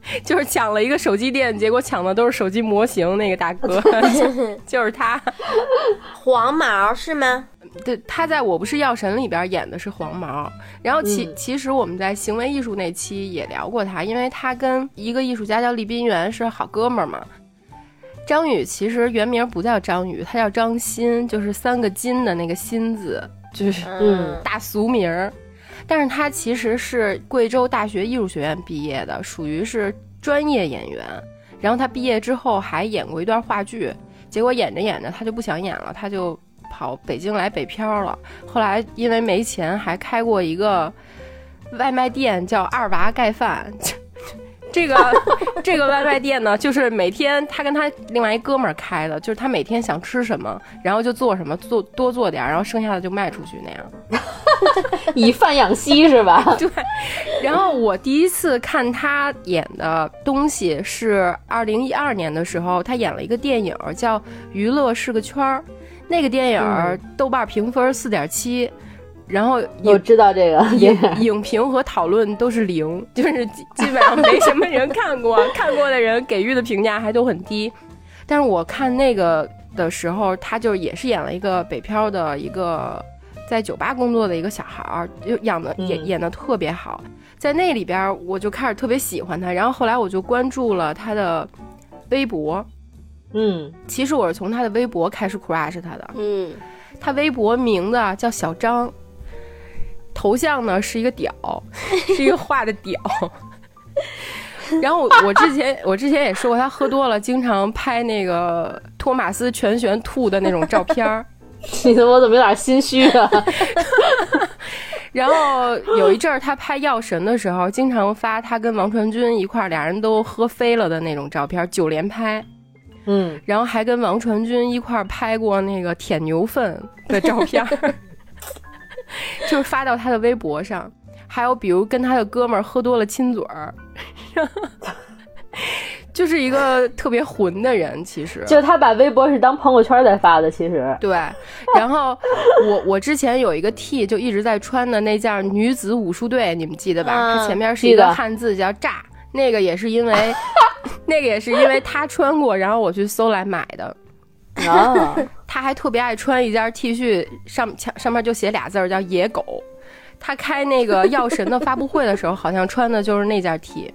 就是抢了一个手机店，结果抢的都是手机模型。那个大哥 就是他，黄毛是吗？对，他在我不是药神里边演的是黄毛。然后其其实我们在行为艺术那期也聊过他，因为他跟一个艺术家叫厉宾元是好哥们儿嘛。张宇其实原名不叫张宇，他叫张鑫，就是三个金的那个鑫字，就是嗯大俗名儿。但是他其实是贵州大学艺术学院毕业的，属于是专业演员。然后他毕业之后还演过一段话剧，结果演着演着他就不想演了，他就跑北京来北漂了。后来因为没钱，还开过一个外卖店，叫二娃盖饭。这个 这个外卖店呢，就是每天他跟他另外一哥们儿开的，就是他每天想吃什么，然后就做什么，做多做点儿，然后剩下的就卖出去那样。以贩养吸是吧？对。然后我第一次看他演的东西是二零一二年的时候，他演了一个电影叫《娱乐是个圈儿》，那个电影豆瓣评分四点七。然后我知道这个影影评和讨论都是零，就是基基本上没什么人看过，看过的人给予的评价还都很低。但是我看那个的时候，他就也是演了一个北漂的一个在酒吧工作的一个小孩儿，就演的演演的特别好。在那里边，我就开始特别喜欢他，然后后来我就关注了他的微博。嗯，其实我是从他的微博开始 crush 他的。嗯，他微博名字叫小张。头像呢是一个屌，是一个画的屌。然后我之前我之前也说过，他喝多了经常拍那个托马斯全旋吐的那种照片儿。你怎么怎么有点心虚啊？然后有一阵儿他拍《药神》的时候，经常发他跟王传君一块儿，俩人都喝飞了的那种照片，九连拍。嗯，然后还跟王传君一块儿拍过那个舔牛粪的照片。就是发到他的微博上，还有比如跟他的哥们儿喝多了亲嘴儿，就是一个特别混的人。其实，就他把微博是当朋友圈在发的。其实，对。然后我我之前有一个 T 就一直在穿的那件女子武术队，你们记得吧？它前面是一个汉字叫“炸”，那个也是因为 那个也是因为他穿过，然后我去搜来买的。啊，他还特别爱穿一件 T 恤，上上上面就写俩字儿叫“野狗”。他开那个药神的发布会的时候，好像穿的就是那件 T。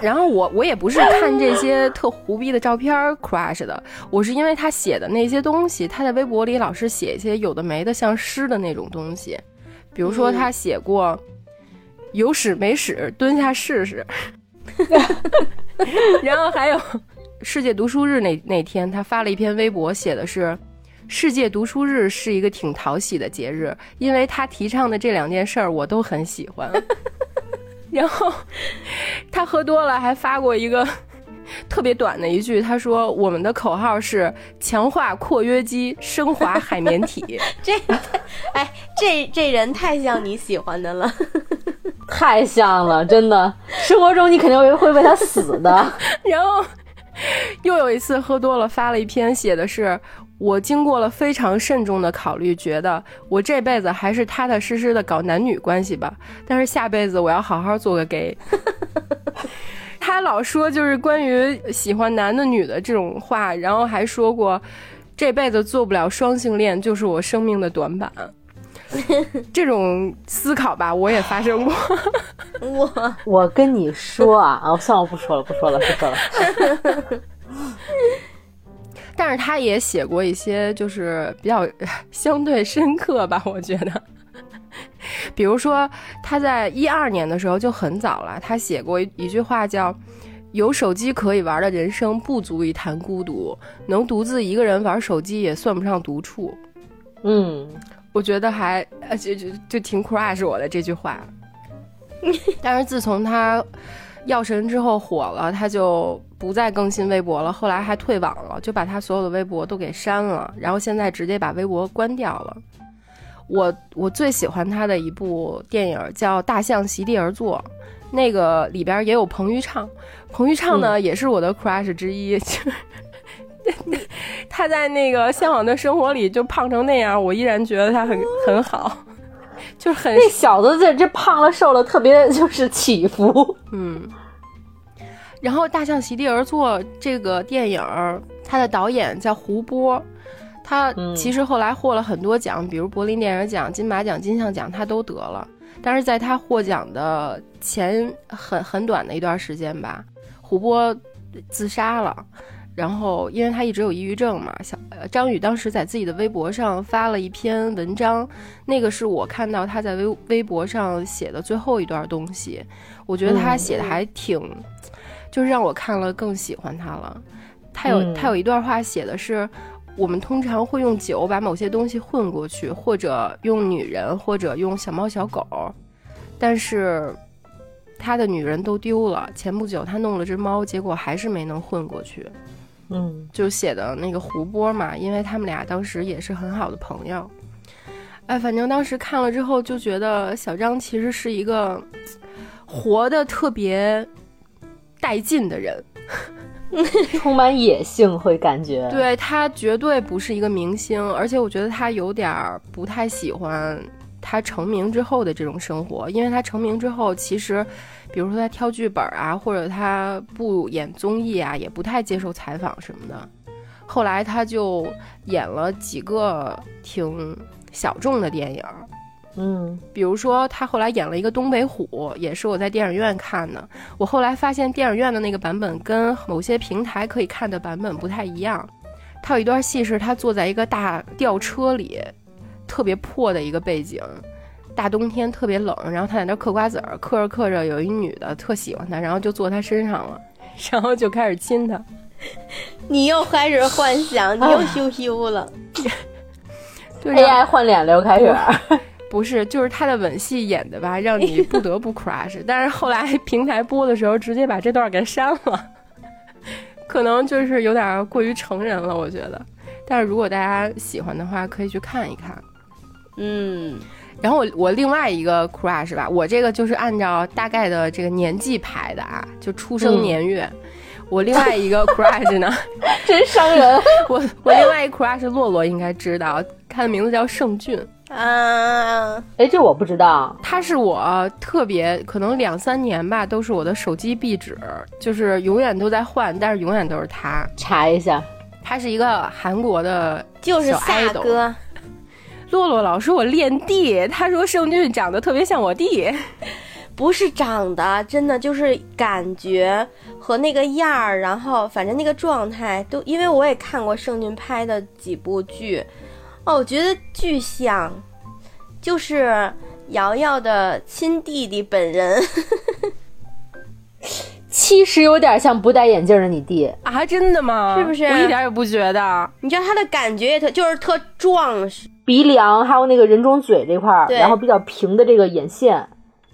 然后我我也不是看这些特胡逼的照片 crush 的，我是因为他写的那些东西，他在微博里老是写一些有的没的像诗的那种东西，比如说他写过“有屎没屎，蹲下试试”，然后还有。世界读书日那那天，他发了一篇微博，写的是：“世界读书日是一个挺讨喜的节日，因为他提倡的这两件事儿我都很喜欢。”然后他喝多了，还发过一个特别短的一句，他说：“我们的口号是强化括约肌，升华海绵体。”这，哎，这这人太像你喜欢的了，太像了，真的。生活中你肯定会会为他死的。然后。又有一次喝多了，发了一篇，写的是我经过了非常慎重的考虑，觉得我这辈子还是踏踏实实的搞男女关系吧。但是下辈子我要好好做个 gay。他老说就是关于喜欢男的女的这种话，然后还说过这辈子做不了双性恋就是我生命的短板。这种思考吧，我也发生过。我我跟你说啊，啊，算了，不说了，不说了，不说了。但是他也写过一些，就是比较相对深刻吧，我觉得。比如说，他在一二年的时候就很早了，他写过一句话叫：“有手机可以玩的人生不足以谈孤独，能独自一个人玩手机也算不上独处。”嗯。我觉得还呃就就就挺 crush 我的这句话，但是自从他药神之后火了，他就不再更新微博了，后来还退网了，就把他所有的微博都给删了，然后现在直接把微博关掉了。我我最喜欢他的一部电影叫《大象席地而坐》，那个里边也有彭昱畅，彭昱畅呢、也是我的 crush 之一。就是他在那个《向往的生活》里就胖成那样，我依然觉得他很很好，就是很那小子这这胖了瘦了，特别就是起伏。嗯。然后《大象席地而坐》这个电影儿，它的导演叫胡波，他嗯其实后来获了很多奖，比如柏林电影奖、金马奖、金像奖，他都得了。但是在他获奖的前很很短的一段时间吧，胡波自杀了。然后，因为他一直有抑郁症嘛，小呃张宇当时在自己的微博上发了一篇文章，那个是我看到他在微微博上写的最后一段东西，我觉得他嗯写的还挺，就是让我看了更喜欢他了。他有、嗯他有一段话写的是，我们通常会用酒把某些东西混过去，或者用女人，或者用小猫小狗，但是他的女人都丢了。前不久他弄了只猫，结果还是没能混过去。嗯就写的那个胡波嘛，因为他们俩当时也是很好的朋友。哎，反正当时看了之后就觉得小张其实是一个活的特别带劲的人，充满野性，会感觉。对他绝对不是一个明星，而且我觉得他有点儿不太喜欢他成名之后的这种生活，因为他成名之后，其实比如说他挑剧本啊，或者他不演综艺啊，也不太接受采访什么的。后来他就演了几个挺小众的电影，嗯比如说，他后来演了一个东北虎，也是我在电影院看的。我后来发现电影院的那个版本跟某些平台可以看的版本不太一样。他有一段戏是他坐在一个大吊车里，特别破的一个背景，大冬天特别冷，然后他在那嗑瓜子儿，嗑着嗑着有一女的特喜欢他，然后就坐他身上了，然后就开始亲他。你又开始幻想，你又羞羞了。对然后，AI 换脸了又开始。不是，就是他的吻戏演的吧，让你不得不 crush。但是后来平台播的时候，直接把这段给删了，可能就是有点过于成人了，我觉得。但是如果大家喜欢的话，可以去看一看。嗯，然后我我另外一个 crush 吧，我这个就是按照大概的这个年纪排的啊，就出生年月。我另外一个 crush 呢，真伤人。我我另外一个 crush 洛洛应该知道，他的名字叫盛俊。啊，哎，这我不知道。他是我特别可能两三年吧，都是我的手机壁纸，就是永远都在换，但是永远都是他。查一下。他是一个韩国的小就是萨 idol 哥，洛洛老说我练弟，他说盛俊长得特别像我弟。不是长得，真的就是感觉和那个样儿，然后反正那个状态都，因为我也看过盛俊拍的几部剧，哦，我觉得巨像，就是瑶瑶的亲弟弟本人。其实有点像不戴眼镜的你弟。啊，真的吗？是不是我一点也不觉得。你知道他的感觉也特，就是特壮实，鼻梁还有那个人中嘴这块儿，然后比较平的这个眼线，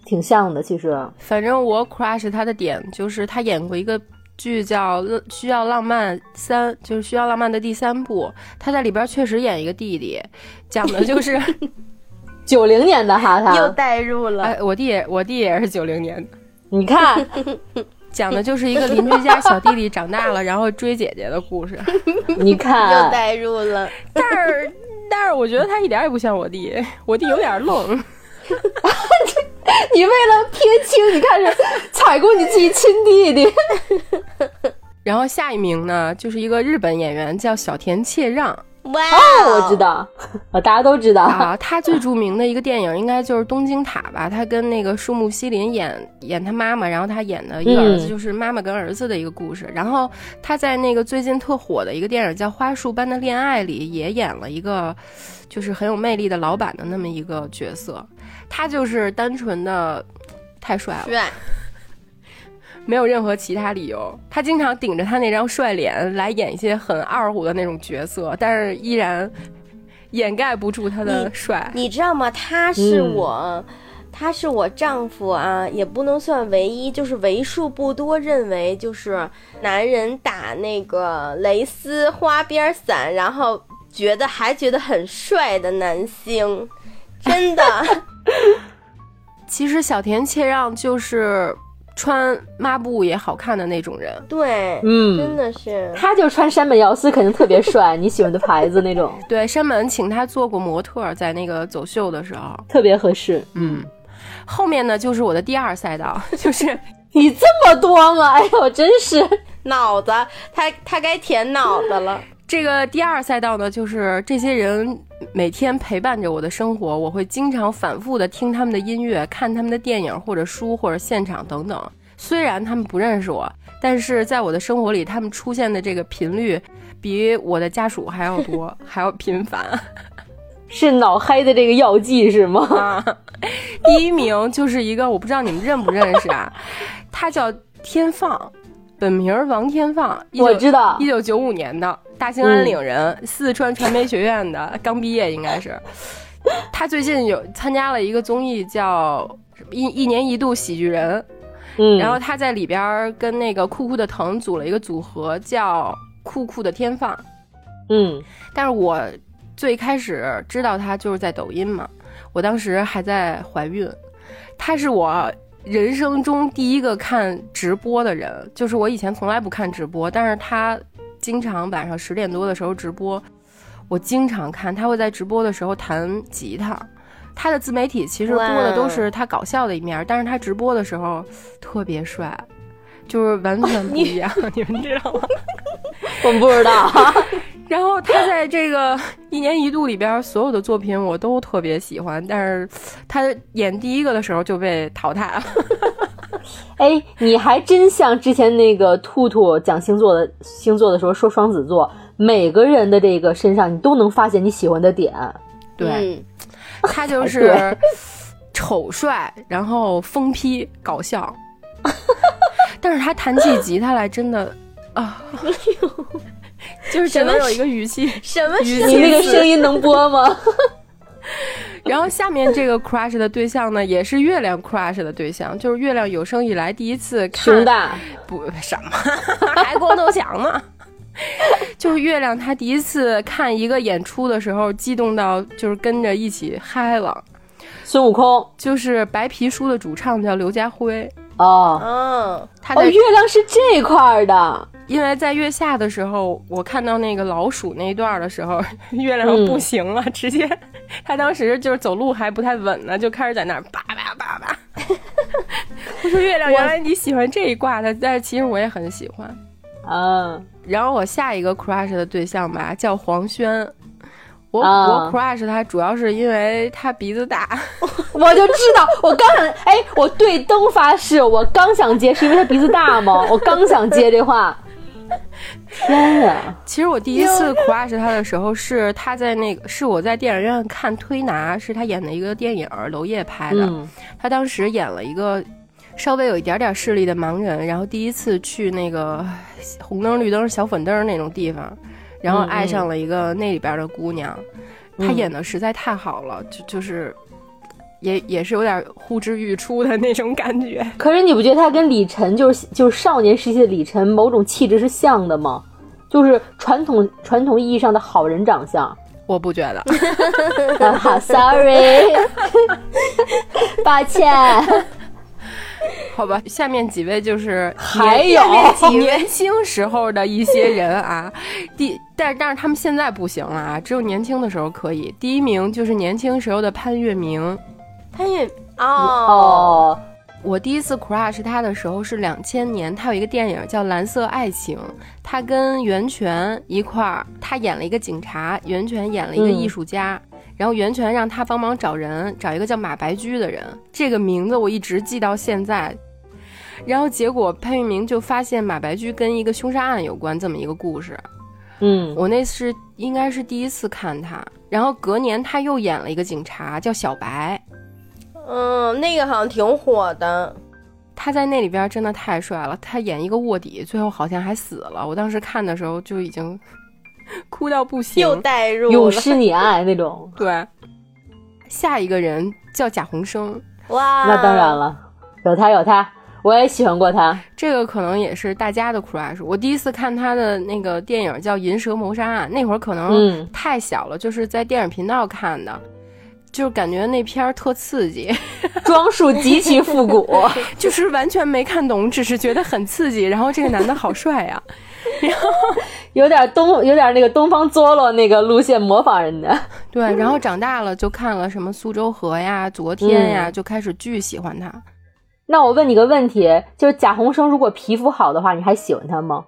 挺像的。其实，反正我 crush 他的点就是他演过一个剧叫《需要浪漫三》，就是《需要浪漫》的第三部，他在里边确实演一个弟弟，讲的就是，九零年的哈他又他，带入了。哎，我弟也我弟也是九零年的。你看，讲的就是一个邻居家小弟弟长大了，然后追姐姐的故事。你看又看，带入了，但是，但是我觉得他一点也不像我弟，我弟有点愣。你为了撇清，你看是踩过你自己亲弟弟。然后下一名呢，就是一个日本演员叫小田切让哇、哦，我知道，啊，大家都知道。啊，他最著名的一个电影应该就是《东京塔》吧？他跟那个树木希林演演他妈妈，然后他演的一个儿子，嗯就是妈妈跟儿子的一个故事。然后他在那个最近特火的一个电影叫《花束般的恋爱》里，也演了一个就是很有魅力的老板的那么一个角色。他就是单纯的太帅了，帅，没有任何其他理由。他经常顶着他那张帅脸来演一些很二胡的那种角色，但是依然掩盖不住他的帅。你知道吗？他是嗯我，他是我丈夫啊，也不能算唯一，就是为数不多认为就是男人打那个蕾丝花边伞，然后觉得还觉得很帅的男星。真的。其实小田切让就是穿抹布也好看的那种人，对，嗯真的是。他就穿山本耀司肯定特别帅，你喜欢的牌子那种，对，山本请他做过模特，在那个走秀的时候，特别合适。嗯。后面呢，就是我的第二赛道，就是你这么多吗？哎呦，真是脑子，他他该填脑子了。这个第二赛道呢，就是这些人每天陪伴着我的生活，我会经常反复的听他们的音乐，看他们的电影或者书或者现场等等。虽然他们不认识我，但是在我的生活里，他们出现的这个频率比我的家属还要多，还要频繁。是脑嗨的这个药剂是吗？啊，第一名就是一个我不知道你们认不认识啊，他叫天放，本名王天放，我知道一九九五年的大兴安岭人，四川传媒学院的，刚毕业应该是。他最近有参加了一个综艺叫一一年一度喜剧人，嗯，然后他在里边跟那个酷酷的腾组了一个组合，叫酷酷的天放。嗯，但是我最开始知道他就是在抖音嘛，我当时还在怀孕，他是我人生中第一个看直播的人，就是我以前从来不看直播，但是他经常晚上十点多的时候直播，我经常看，他会在直播的时候弹吉他。他的自媒体其实播的都是他搞笑的一面，但是他直播的时候特别帅，就是完全不一样，你们知道吗？我们不知道。然后他在这个一年一度里边所有的作品我都特别喜欢，但是他演第一个的时候就被淘汰了。哎，你还真像之前那个兔兔讲星座的星座的时候说双子座，每个人的这个身上你都能发现你喜欢的点。对，嗯他就 是丑帅，然后疯批搞笑，但是他弹起吉他来真的啊，就是只能有一个语气。什么语气你那个声音能播吗？然后下面这个 crush 的对象呢，也是月亮 crush 的对象，就是月亮有生以来第一次看熊大，不什么，还光头强呢。就是月亮，他第一次看一个演出的时候，激动到就是跟着一起嗨了。孙悟空就是白皮书的主唱叫刘家辉，哦嗯，哦，他在、月亮是这块儿的。因为在月下的时候，我看到那个老鼠那一段的时候，月亮嗯不行了，直接他当时就是走路还不太稳呢，就开始在那儿叭叭叭叭。我说月亮，原来你喜欢这一挂的，但是其实我也很喜欢。嗯，然后我下一个 crush 的对象吧，叫黄轩。我、啊我 crush 他主要是因为他鼻子大，我就知道，我刚想，哎，我对灯发誓，我刚想接，是因为他鼻子大吗？我刚想接这话。天呀！其实我第一次 crush 他的时候是他在那个是我在电影院看《推拿》，是他演的一个电影，娄烨拍的。嗯他当时演了一个稍微有一点点视力的盲人，然后第一次去那个红灯绿灯小粉灯那种地方，然后爱上了一个那里边的姑娘。她嗯演的实在太好了，就就是也也是有点呼之欲出的那种感觉。可是你不觉得他跟李晨就是就是少年时期的李晨某种气质是像的吗？就是传统传统意义上的好人长相。我不觉得，，sorry，抱歉。好吧，下面几位就是还有 年轻时候的一些人啊，第但是但是他们现在不行了啊，只有年轻的时候可以。第一名就是年轻时候的潘粤明，潘粤哦。哦，我第一次 crush 他的时候是两千年，他有一个电影叫《蓝色爱情》，他跟袁泉一块儿，他演了一个警察，袁泉演了一个艺术家。然后袁泉让他帮忙找人，找一个叫马白驹的人，这个名字我一直记到现在。然后结果潘粤明就发现马白驹跟一个凶杀案有关这么一个故事，嗯，我那是应该是第一次看他。然后隔年他又演了一个警察叫小白，嗯，那个好像挺火的。他在那里边真的太帅了，他演一个卧底，最后好像还死了。我当时看的时候就已经 哭到不行。又带入永了，失你爱那种。对，下一个人叫贾宏声，哇，那当然了，有他有他，我也喜欢过他。这个可能也是大家的 crush。我第一次看他的那个电影叫《银蛇谋杀案》，那会儿可能嗯太小了，就是在电影频道看的。就是感觉那片儿特刺激，装束极其复古，就是完全没看懂，只是觉得很刺激。然后这个男的好帅呀，然后有点东，有点那个东方佐罗那个路线模仿人的。对，然后长大了就看了什么苏州河呀、昨天呀，就开始巨喜欢他。那我问你个问题，就是贾宏声如果皮肤好的话，你还喜欢他吗？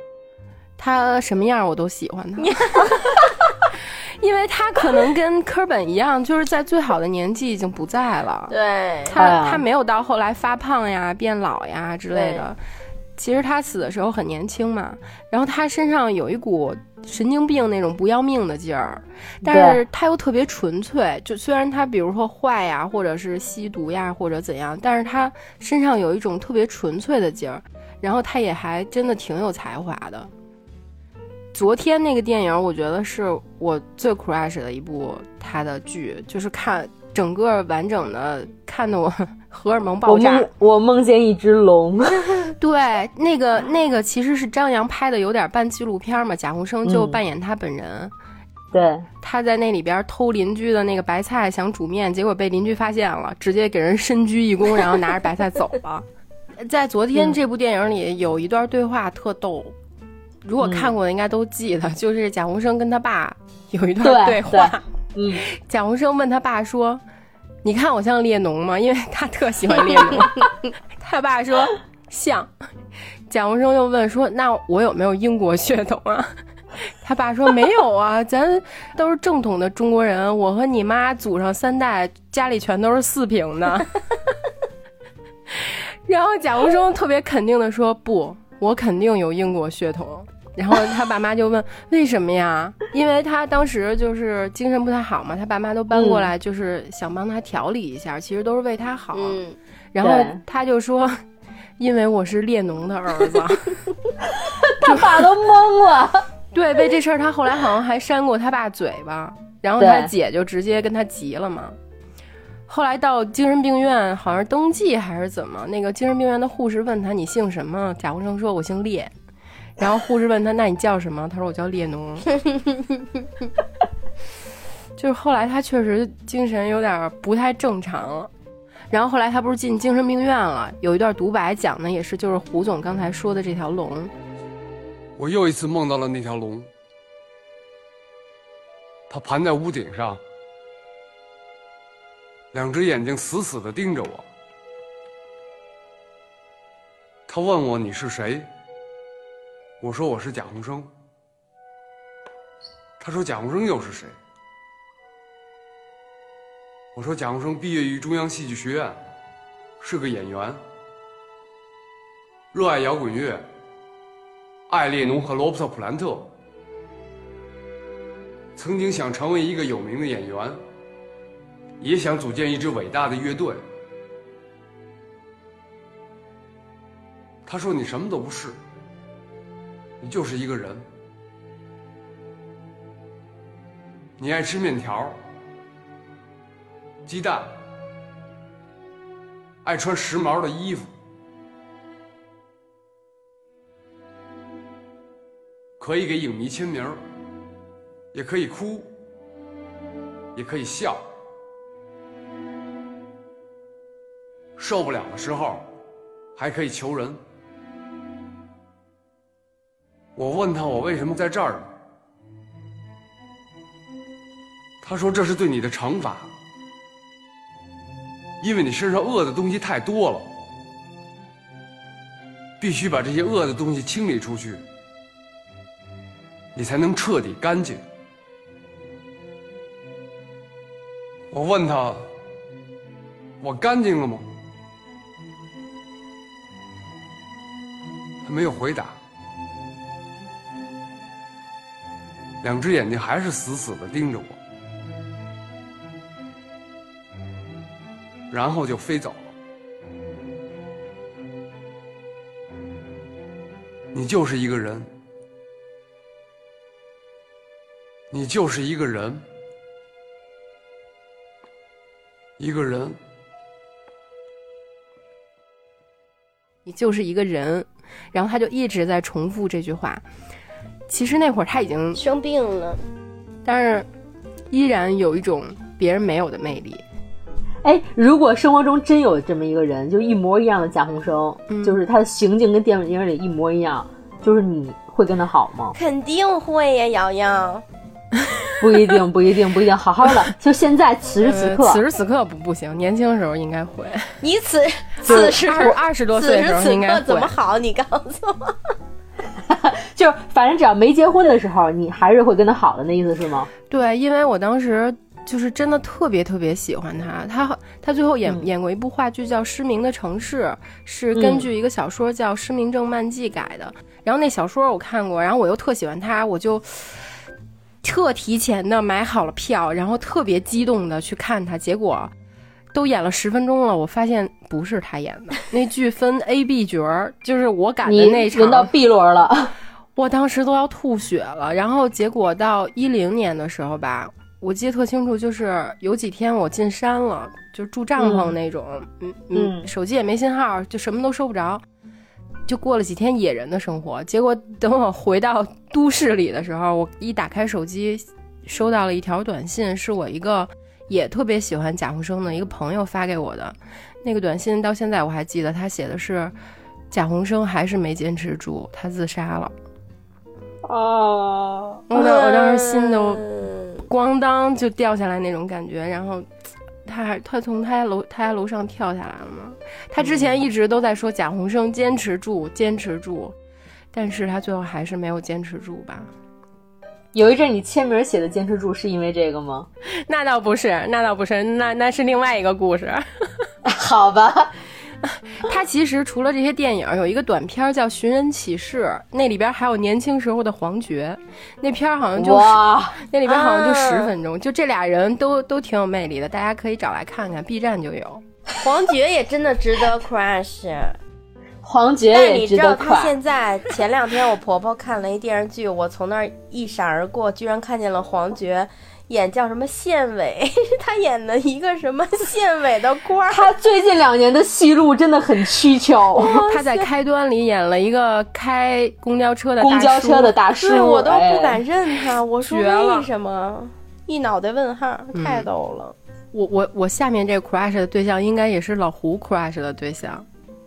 他什么样我都喜欢他。因为他可能跟科本一样，就是在最好的年纪已经不在了。对，他他没有到后来发胖呀、变老呀之类的。其实他死的时候很年轻嘛，然后他身上有一股神经病那种不要命的劲儿，但是他又特别纯粹。就虽然他比如说坏呀，或者是吸毒呀，或者怎样，但是他身上有一种特别纯粹的劲儿，然后他也还真的挺有才华的。昨天那个电影，我觉得是我最 crush 的一部他的剧，就是看整个完整的，看得我 荷尔蒙爆炸。我梦我梦见一只龙。对，那个那个其实是张扬拍的，有点半纪录片嘛。贾宏声就扮演他本人。对，他在那里边偷邻居的那个白菜，想煮面，结果被邻居发现了，直接给人深鞠一躬，然后拿着白菜走了。在昨天这部电影里，有一段对话特逗。如果看过的应该都记得，就是贾宏声跟他爸有一段对话。嗯，贾宏声问他爸说：“你看我像列侬吗？”因为他特喜欢列侬。他爸说像。贾宏声又问说：“那我有没有英国血统啊？” 他爸说：“没有啊，咱都是正统的中国人。我和你妈祖上三代家里全都是四平的。”然后贾宏声特别肯定的说：“不，我肯定有英国血统。”然后他爸妈就问为什么呀？因为他当时就是精神不太好嘛，他爸妈都搬过来，就是想帮他调理一下，其实都是为他好。然后他就说，因为我是列侬的儿子，他爸都懵了。对，为这事儿他后来好像还扇过他爸嘴巴，然后他姐就直接跟他急了嘛。后来到精神病院，好像登记还是怎么，那个精神病院的护士问他你姓什么？贾宏生说，我姓列。然后护士问他：“那你叫什么？”他说：“我叫列侬。”就是后来他确实精神有点不太正常了。然后后来他不是进精神病院了？有一段独白讲的也是，就是胡总刚才说的这条龙。我又一次梦到了那条龙，它盘在屋顶上，两只眼睛死死的盯着我。他问我：“你是谁？”我说我是贾宏声，他说贾宏声又是谁？我说贾宏声毕业于中央戏剧学院，是个演员，热爱摇滚乐，爱列侬和罗伯特普兰特，曾经想成为一个有名的演员，也想组建一支伟大的乐队。他说你什么都不是。你就是一个人，你爱吃面条、鸡蛋，爱穿时髦的衣服，可以给影迷签名，也可以哭，也可以笑，受不了的时候还可以求人。我问他我为什么在这儿，他说这是对你的惩罚，因为你身上恶的东西太多了，必须把这些恶的东西清理出去，你才能彻底干净。我问他，我干净了吗？他没有回答。两只眼睛还是死死的盯着我，然后就飞走了。你就是一个人，你就是一个人，一个人，你就是一个人。然后他就一直在重复这句话。其实那会儿他已经生病了，但是依然有一种别人没有的魅力。哎，如果生活中真有这么一个人，就一模一样的贾宏声，就是他的行径跟电影里一模一样，就是你会跟他好吗？肯定会呀，瑶瑶。不一定，不一定，不一定。好好的，就现在此时此刻，此时此刻不不行。年轻时候应该会。你此此时二十多岁的时候应该怎么好？你告诉我。就反正只要没结婚的时候，你还是会跟他好的，那意思是吗？对，因为我当时就是真的特别特别喜欢他。他他最后演演过一部话剧叫《失明的城市》，是根据一个小说叫《失明症漫记》改的。然后那小说我看过，然后我又特喜欢他，我就。特提前的买好了票，然后特别激动的去看他，结果都演了十分钟了，我发现不是他演的。那剧分 A、B 角儿，就是我赶的那场，轮到 B 轮了，我当时都要吐血了。然后结果到一零年的时候吧，我记得特清楚，就是有几天我进山了，就住帐篷那种，嗯嗯，手机也没信号，就什么都收不着。就过了几天野人的生活，结果等我回到都市里的时候，我一打开手机，收到了一条短信，是我一个也特别喜欢贾宏声的一个朋友发给我的。那个短信到现在我还记得，他写的是贾宏声还是没坚持住，他自杀了。哦，我当我当时心都咣当就掉下来那种感觉，然后。他还他从他家楼他家楼上跳下来了吗？他之前一直都在说贾宏声坚持住，坚持住，但是他最后还是没有坚持住吧？有一阵你签名写的坚持住是因为这个吗？那倒不是，那倒不是，那那是另外一个故事。好吧。他其实除了这些电影，有一个短片叫《寻人启事》，那里边还有年轻时候的黄觉，那片好像就那里边好像就十分钟，就这俩人都都挺有魅力的，大家可以找来看看，B 站就有。黄觉也真的值得 crush，黄觉也值得。但你知道他现在前两天我婆婆看了一电视剧，我从那儿一闪而过，居然看见了黄觉。演叫什么县委？他演的一个什么县委的官儿？他最近两年的戏路真的很蹊跷。他 在开端里演了一个开公交车的公交车的大叔，对我都不敢认他。我说为什么？一脑袋问号，太逗了。我我我下面这 crush 的对象应该也是老胡 crush 的对象，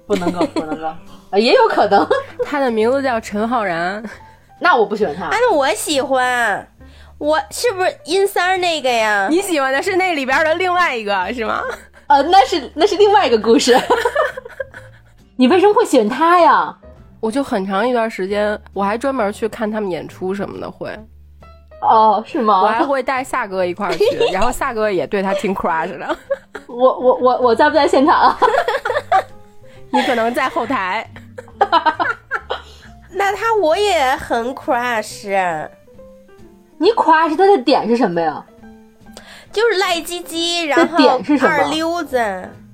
不能够 不能够，也有可能。他的名字叫陈浩然，那我不喜欢他。那我喜欢。我是不是阴三那个呀？你喜欢的是那里边的另外一个是吗？呃，那是那是另外一个故事。你为什么会喜欢他呀？我就很长一段时间，我还专门去看他们演出什么的会。哦，是吗？我还会带夏哥一块儿去，然后夏哥也对他挺 crush 的。我我我我在不在现场？你可能在后台。那他我也很 crush。你 crush 他的点是什么呀？就是赖唧唧，然后二溜子，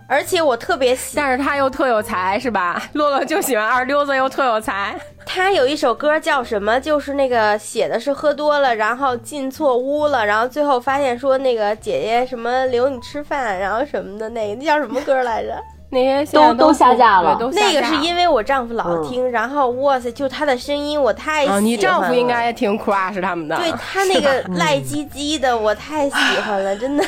而且我特别喜，但是他又特有才，是吧？洛洛就喜欢二溜子又特有才。他有一首歌叫什么？就是那个写的是喝多了，然后进错屋了，然后最后发现说那个姐姐什么留你吃饭，然后什么的那个，那叫什么歌来着？那些都都下架了，那个是因为我丈夫老听，然后哇塞，就他的声音我太喜欢了。你丈夫应该也挺 crush 他们的，对他那个 赖唧唧的，我太喜欢了，真的。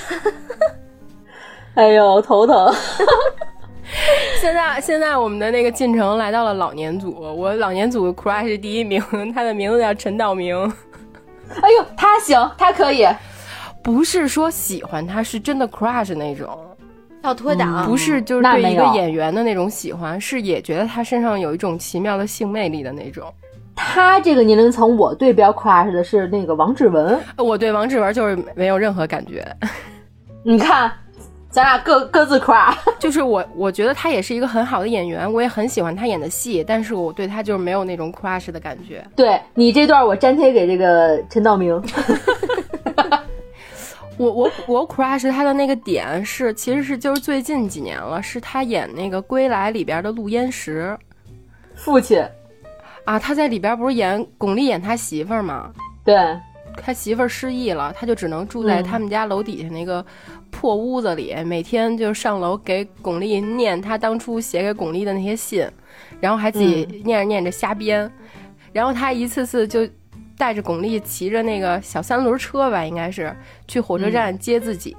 哎呦，头疼。现在现在我们的那个进程来到了老年组，我老年组 crush 第一名，他的名字叫陈道明。哎呦，他行，他可以，不是说喜欢他，是真的 crush 那种。要脱档，不是就是对一个演员的那种喜欢，是也觉得他身上有一种奇妙的性魅力的那种。他这个年龄层，我对比较 crush 的是那个王志文。我对王志文就是没有任何感觉。你看，咱俩各各自 crush。就是我，我觉得他也是一个很好的演员，我也很喜欢他演的戏，但是我对他就是没有那种 crush 的感觉。对你这段，我粘贴给这个陈道明。我我我 crush 他的那个点是，其实是就是最近几年了，是他演那个《归来》里边的陆焉识，父亲，啊，他在里边不是演巩俐演他媳妇儿吗？对，他媳妇儿失忆了，他就只能住在他们家楼底下那个破屋子里，每天就上楼给巩俐念他当初写给巩俐的那些信，然后还自己念着念着瞎编，然后他一次次就。带着巩俐骑着那个小三轮车吧，应该是去火车站接自己，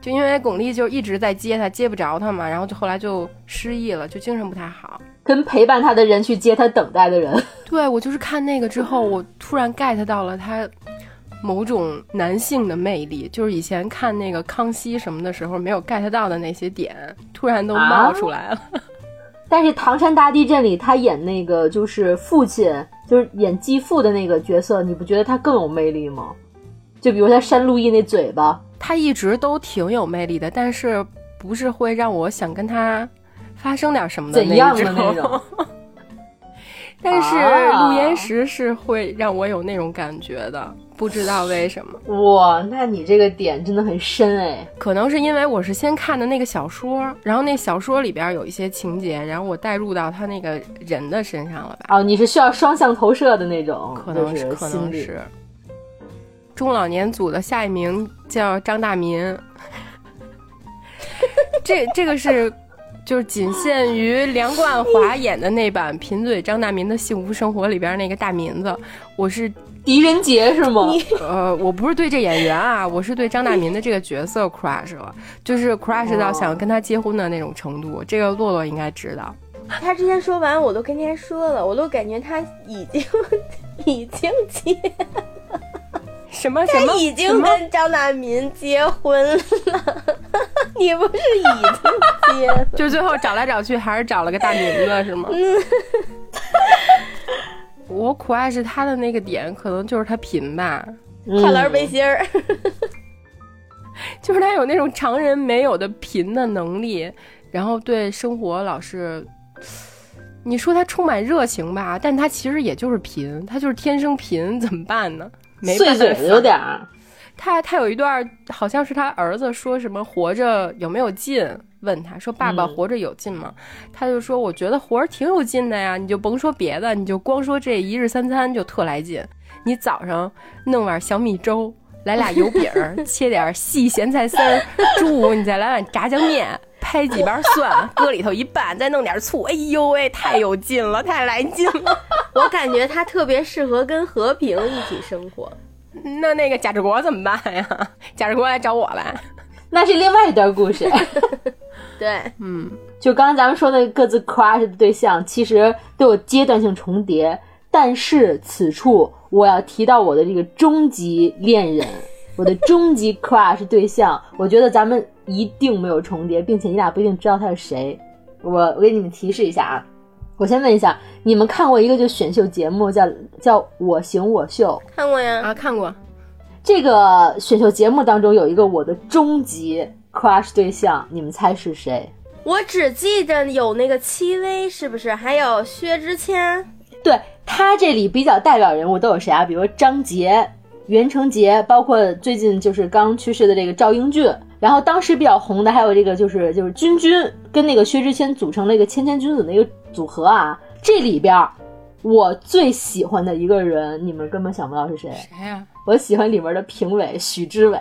就就因为巩俐就一直在接他，接不着他嘛，然后就后来就失忆了，就精神不太好。跟陪伴他的人去接他等待的人。对我就是看那个之后，我突然 get 到了他某种男性的魅力，就是以前看那个康熙什么的时候没有 get 到的那些点，突然都冒出来了。但是《唐山大地震》里他演那个就是父亲，就是演继父的那个角色，你不觉得他更有魅力吗？就比如他扇陆毅那嘴巴，他一直都挺有魅力的，但是不是会让我想跟他。发生点什么的怎样的那种，但是陆岩石是会让我有那种感觉的，不知道为什么。哇，那你这个点真的很深哎。可能是因为我是先看的那个小说，然后那小说里边有一些情节，然后我带入到他那个人的身上了吧？哦，你是需要双向投射的那种，可能是，可能是。中老年组的下一名叫张大民，这这个是。就是仅限于梁冠华演的那版贫嘴张大民的幸福生活里边那个大民子，我是狄仁杰是吗？呃，我不是对这演员啊，我是对张大民的这个角色 crush 了，就是 crush 到想跟他结婚的那种程度。这个洛洛应该知道。他之前说完，我都跟他说了，我都感觉他已经已经结。什么什么？已经跟张大民结婚了，你不是已经结？了？就最后找来找去，还是找了个大名字，是吗？我苦爱是他的那个点，可能就是他贫吧，跨栏背心儿，就是他有那种常人没有的贫的能力，然后对生活老是，你说他充满热情吧，但他其实也就是贫，他就是天生贫，怎么办呢？碎嘴子有点儿，他他有一段好像是他儿子说什么活着有没有劲，问他说爸爸活着有劲吗？他就说我觉得活着挺有劲的呀，你就甭说别的，你就光说这一日三餐就特来劲。你早上弄碗小米粥，来俩油饼，切点细咸菜丝儿，中午你再来碗炸酱面，拍几瓣蒜，搁里头一拌，再弄点醋，哎呦喂，太有劲了，太来劲了。我感觉他特别适合跟和平一起生活。那那个贾志国怎么办呀？贾志国来找我来，那是另外一段故事。对，嗯，就刚刚咱们说的各自 crush 的对象，其实都有阶段性重叠。但是此处我要提到我的这个终极恋人，我的终极 crush 对象，我觉得咱们一定没有重叠，并且你俩不一定知道他是谁。我我给你们提示一下啊。我先问一下，你们看过一个就选秀节目叫叫我行我秀？看过呀，啊看过。这个选秀节目当中有一个我的终极 crush 对象，你们猜是谁？我只记得有那个戚薇，是不是？还有薛之谦。对他这里比较代表人物都有谁啊？比如张杰、袁成杰，包括最近就是刚去世的这个赵英俊。然后当时比较红的还有这个就是就是君君跟那个薛之谦组成了一个谦谦君子的一个组合啊，这里边我最喜欢的一个人，你们根本想不到是谁？谁呀？我喜欢里面的评委许知伟，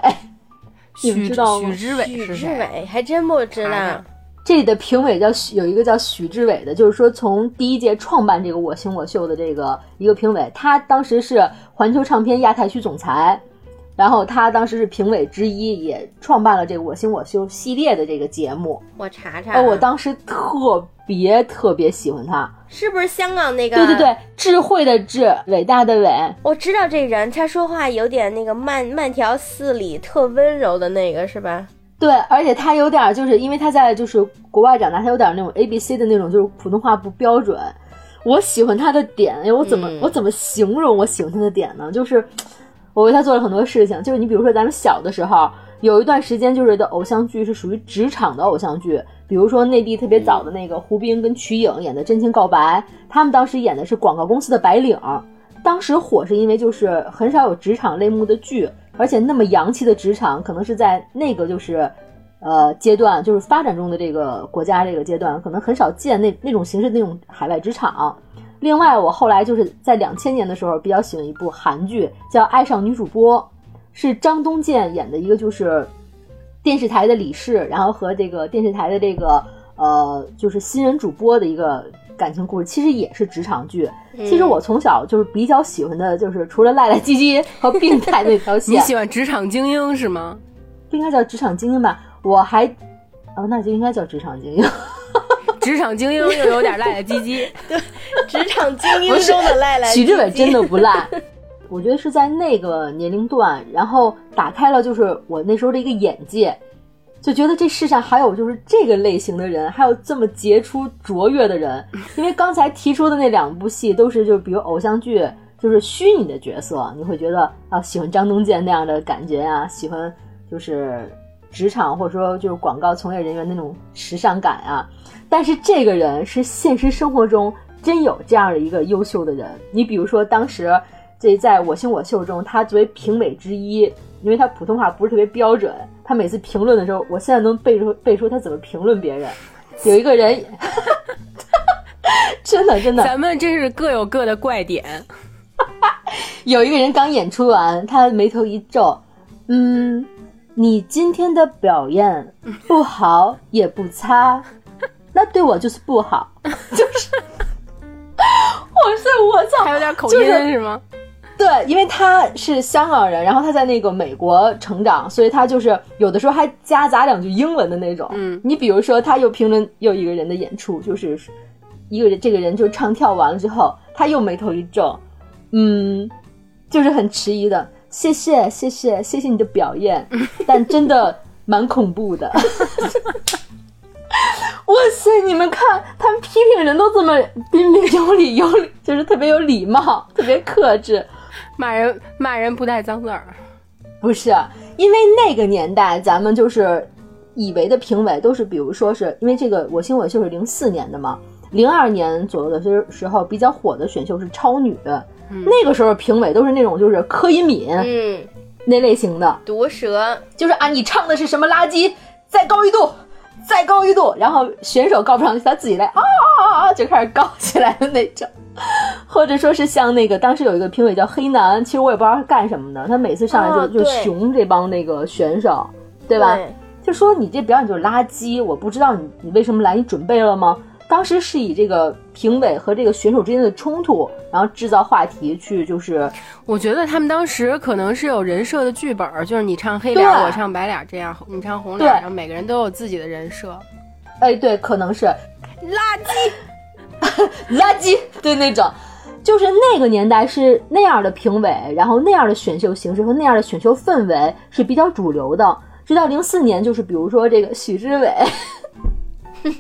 你们知道吗？许知伟是谁？还真不知道。这里的评委叫许，有一个叫许志伟的，就是说从第一届创办这个我型我秀的这个一个评委，他当时是环球唱片亚太区总裁。然后他当时是评委之一，也创办了这个我型我秀系列的这个节目。我查查，我当时特别特别喜欢他，是不是香港那个？对对对，智慧的智，伟大的伟。我知道这人，他说话有点那个慢慢条斯理，特温柔的那个是吧？对，而且他有点就是因为他在就是国外长大，他有点那种 A B C 的那种，就是普通话不标准。我喜欢他的点，哎，我怎么我怎么形容我喜欢他的点呢？就是。我为他做了很多事情，就是你比如说咱们小的时候有一段时间，就是的偶像剧是属于职场的偶像剧，比如说内地特别早的那个胡兵跟瞿颖演的《真情告白》，他们当时演的是广告公司的白领，当时火是因为就是很少有职场类目的剧，而且那么洋气的职场，可能是在那个就是，呃阶段就是发展中的这个国家这个阶段，可能很少见那那种形式那种海外职场。另外，我后来就是在两千年的时候比较喜欢一部韩剧，叫《爱上女主播》，是张东健演的一个就是电视台的理事，然后和这个电视台的这个呃就是新人主播的一个感情故事，其实也是职场剧。其实我从小就是比较喜欢的，就是除了赖赖唧唧和病态那条线，你喜欢职场精英是吗？不应该叫职场精英吧？我还哦，那就应该叫职场精英。职场精英又有点赖赖唧唧，对职场精英中的赖赖。许志伟真的不赖，我觉得是在那个年龄段，然后打开了就是我那时候的一个眼界，就觉得这世上还有就是这个类型的人，还有这么杰出卓越的人。因为刚才提出的那两部戏都是就是比如偶像剧，就是虚拟的角色，你会觉得啊喜欢张东健那样的感觉啊，喜欢就是职场或者说就是广告从业人员那种时尚感啊。但是这个人是现实生活中真有这样的一个优秀的人。你比如说，当时这在我行我秀中，他作为评委之一，因为他普通话不是特别标准，他每次评论的时候，我现在能背出背出他怎么评论别人。有一个人，真 的真的，咱们真是各有各的怪点。有一个人刚演出完，他眉头一皱，嗯，你今天的表演不好也不差。那对我就是不好，就是，我是我操，还有点口音是吗？对，因为他是香港人，然后他在那个美国成长，所以他就是有的时候还夹杂两句英文的那种。嗯，你比如说，他又评论又一个人的演出，就是一个人这个人就唱跳完了之后，他又眉头一皱，嗯，就是很迟疑的，谢谢谢谢谢谢你的表演，但真的蛮恐怖的。哇塞！你们看，他们批评人都这么彬彬有礼，有礼就是特别有礼貌，特别克制。骂人骂人不带脏字儿，不是因为那个年代，咱们就是以为的评委都是，比如说是因为这个《我行我秀》是零四年的嘛，零二年左右的时时候比较火的选秀是《超女》，那个时候评委都是那种就是柯以敏，嗯，那类型的毒舌，就是啊，你唱的是什么垃圾，再高一度。再高一度，然后选手高不上去，他自己来啊啊啊，就开始高起来的那种，或者说是像那个当时有一个评委叫黑男，其实我也不知道他干什么的，他每次上来就就熊这帮那个选手，对吧？就说你这表演就是垃圾，我不知道你你为什么来，你准备了吗？当时是以这个评委和这个选手之间的冲突，然后制造话题去，就是我觉得他们当时可能是有人设的剧本，就是你唱黑脸，我唱白脸，这样你唱红脸，然后每个人都有自己的人设。哎，对，可能是垃圾，垃圾，对那种，就是那个年代是那样的评委，然后那样的选秀形式和那样的选秀氛围是比较主流的。直到零四年，就是比如说这个许知伟。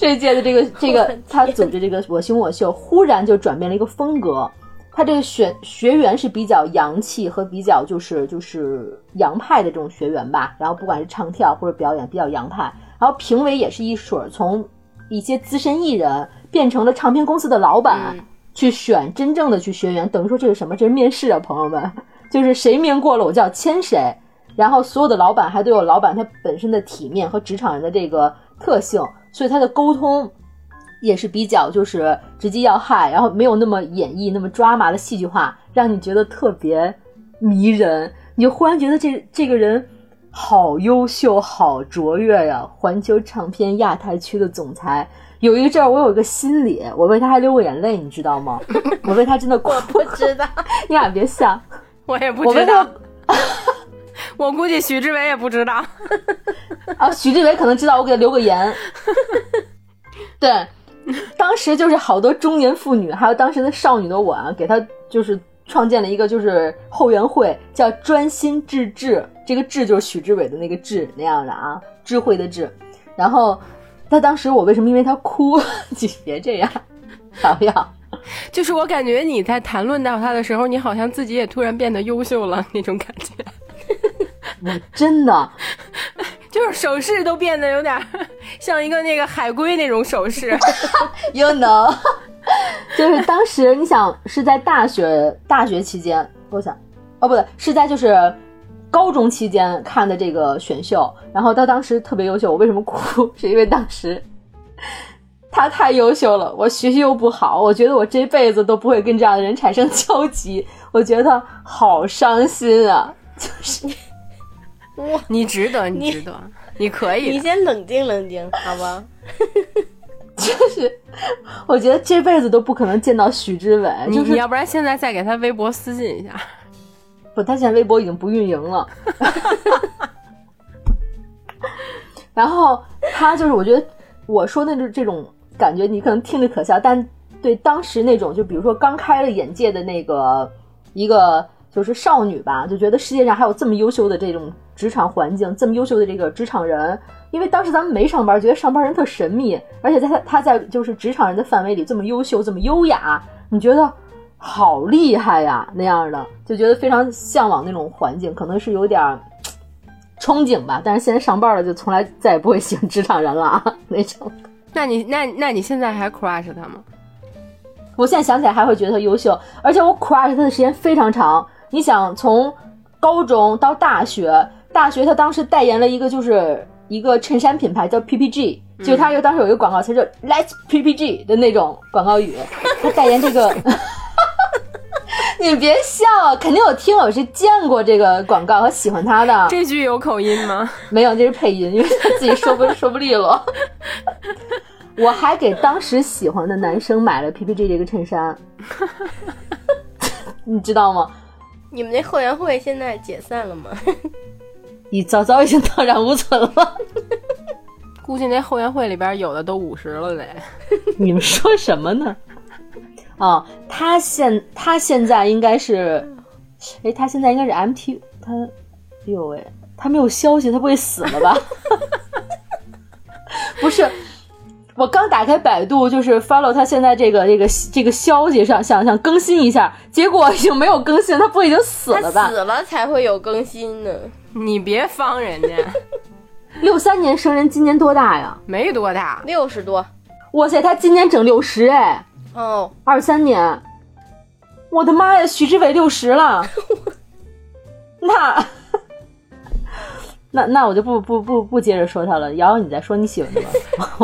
这一届的这个 这个，他组织这个我行我秀，忽然就转变了一个风格。他这个选学员是比较洋气和比较就是就是洋派的这种学员吧。然后不管是唱跳或者表演，比较洋派。然后评委也是一水儿，从一些资深艺人变成了唱片公司的老板去选真正的去学员。等于说这是什么？这是面试啊，朋友们，就是谁面过了，我就要签谁。然后所有的老板还都有老板他本身的体面和职场人的这个特性。所以他的沟通也是比较就是直击要害，然后没有那么演绎那么抓马的戏剧化，让你觉得特别迷人。你就忽然觉得这这个人好优秀、好卓越呀！环球唱片亚太区的总裁，有一阵儿我有一个心理，我为他还流过眼泪，你知道吗？我为他真的哭。我不知道，你俩别笑，我也不知道。我估计许志伟也不知道，啊，许志伟可能知道，我给他留个言。对，当时就是好多中年妇女，还有当时的少女的我啊，给他就是创建了一个就是后援会，叫专心致志，这个志就是许志伟的那个志那样的啊，智慧的智。然后他当时我为什么因为他哭？你别这样，不要。就是我感觉你在谈论到他的时候，你好像自己也突然变得优秀了那种感觉。我真的，就是手势都变得有点像一个那个海龟那种手势。You know，就是当时你想是在大学大学期间，我想，哦不对，是在就是高中期间看的这个选秀，然后他当时特别优秀。我为什么哭？是因为当时他太优秀了，我学习又不好，我觉得我这辈子都不会跟这样的人产生交集，我觉得好伤心啊。就是，哇，你值得，你值得，你可以。你先冷静冷静，好吧？就是，我觉得这辈子都不可能见到许知伟。你你要不然现在再给他微博私信一下。不，他现在微博已经不运营了。然后他就是，我觉得我说的这这种感觉，你可能听着可笑，但对当时那种，就比如说刚开了眼界的那个一个就是少女吧，就觉得世界上还有这么优秀的这种职场环境，这么优秀的这个职场人。因为当时咱们没上班，觉得上班人特神秘，而且在他他在就是职场人的范围里这么优秀，这么优雅，你觉得好厉害呀那样的，就觉得非常向往那种环境，可能是有点 憧憬吧。但是现在上班了，就从来再也不会喜欢职场人了啊那种。那你那那你现在还 crush 他吗？我现在想起来还会觉得他优秀，而且我 crush 他的时间非常长。你想从高中到大学，大学他当时代言了一个就是。一个衬衫品牌叫 PPG，就他有当时有一个广告，词叫 Let's PPG 的那种广告语，他代言这个 你别笑，肯定有听友是见过这个广告和喜欢他的。这句有口音吗？没有，这是配音，因为他自己说不 说不利落。我还给当时喜欢的男生买了 PPG 这个衬衫，你知道吗？你们那后援会现在解散了吗？你早早已经荡然无存了，估计那后援会里边有的都五十了得。你们说什么呢？啊，他现他现在应该是，哎，他现在应该是 MT，他，哎呦喂，他没有消息，他不会死了吧？不是，我刚打开百度，就是 follow 他现在这个这个这个消息上，想想更新一下，结果已经没有更新，他不已经死了吧？死了才会有更新呢。你别方人家，六三年生人，今年多大呀？没多大，六十多。哇塞，他今年整六十哎。哦，二三年。我的妈呀，许志伟六十了。那，那那我就不不不不接着说他了。瑶瑶，你再说你喜欢的吧。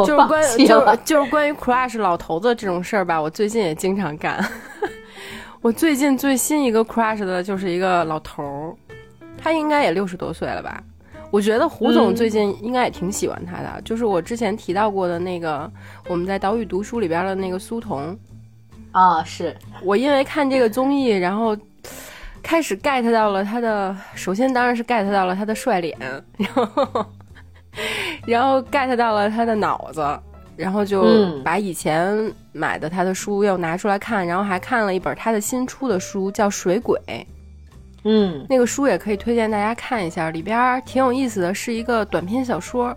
就是关就是就是关于 crush 老头子这种事儿吧，我最近也经常干。我最近最新一个 crush 的就是一个老头儿。他应该也六十多岁了吧？我觉得胡总最近应该也挺喜欢他的，就是我之前提到过的那个我们在岛屿读书里边的那个苏童啊，是我因为看这个综艺，然后开始 get 到了他的，首先当然是 get 到了他的帅脸，然后然后 get 到了他的脑子，然后就把以前买的他的书又拿出来看，然后还看了一本他的新出的书，叫《水鬼》。嗯，那个书也可以推荐大家看一下，里边挺有意思的，是一个短篇小说。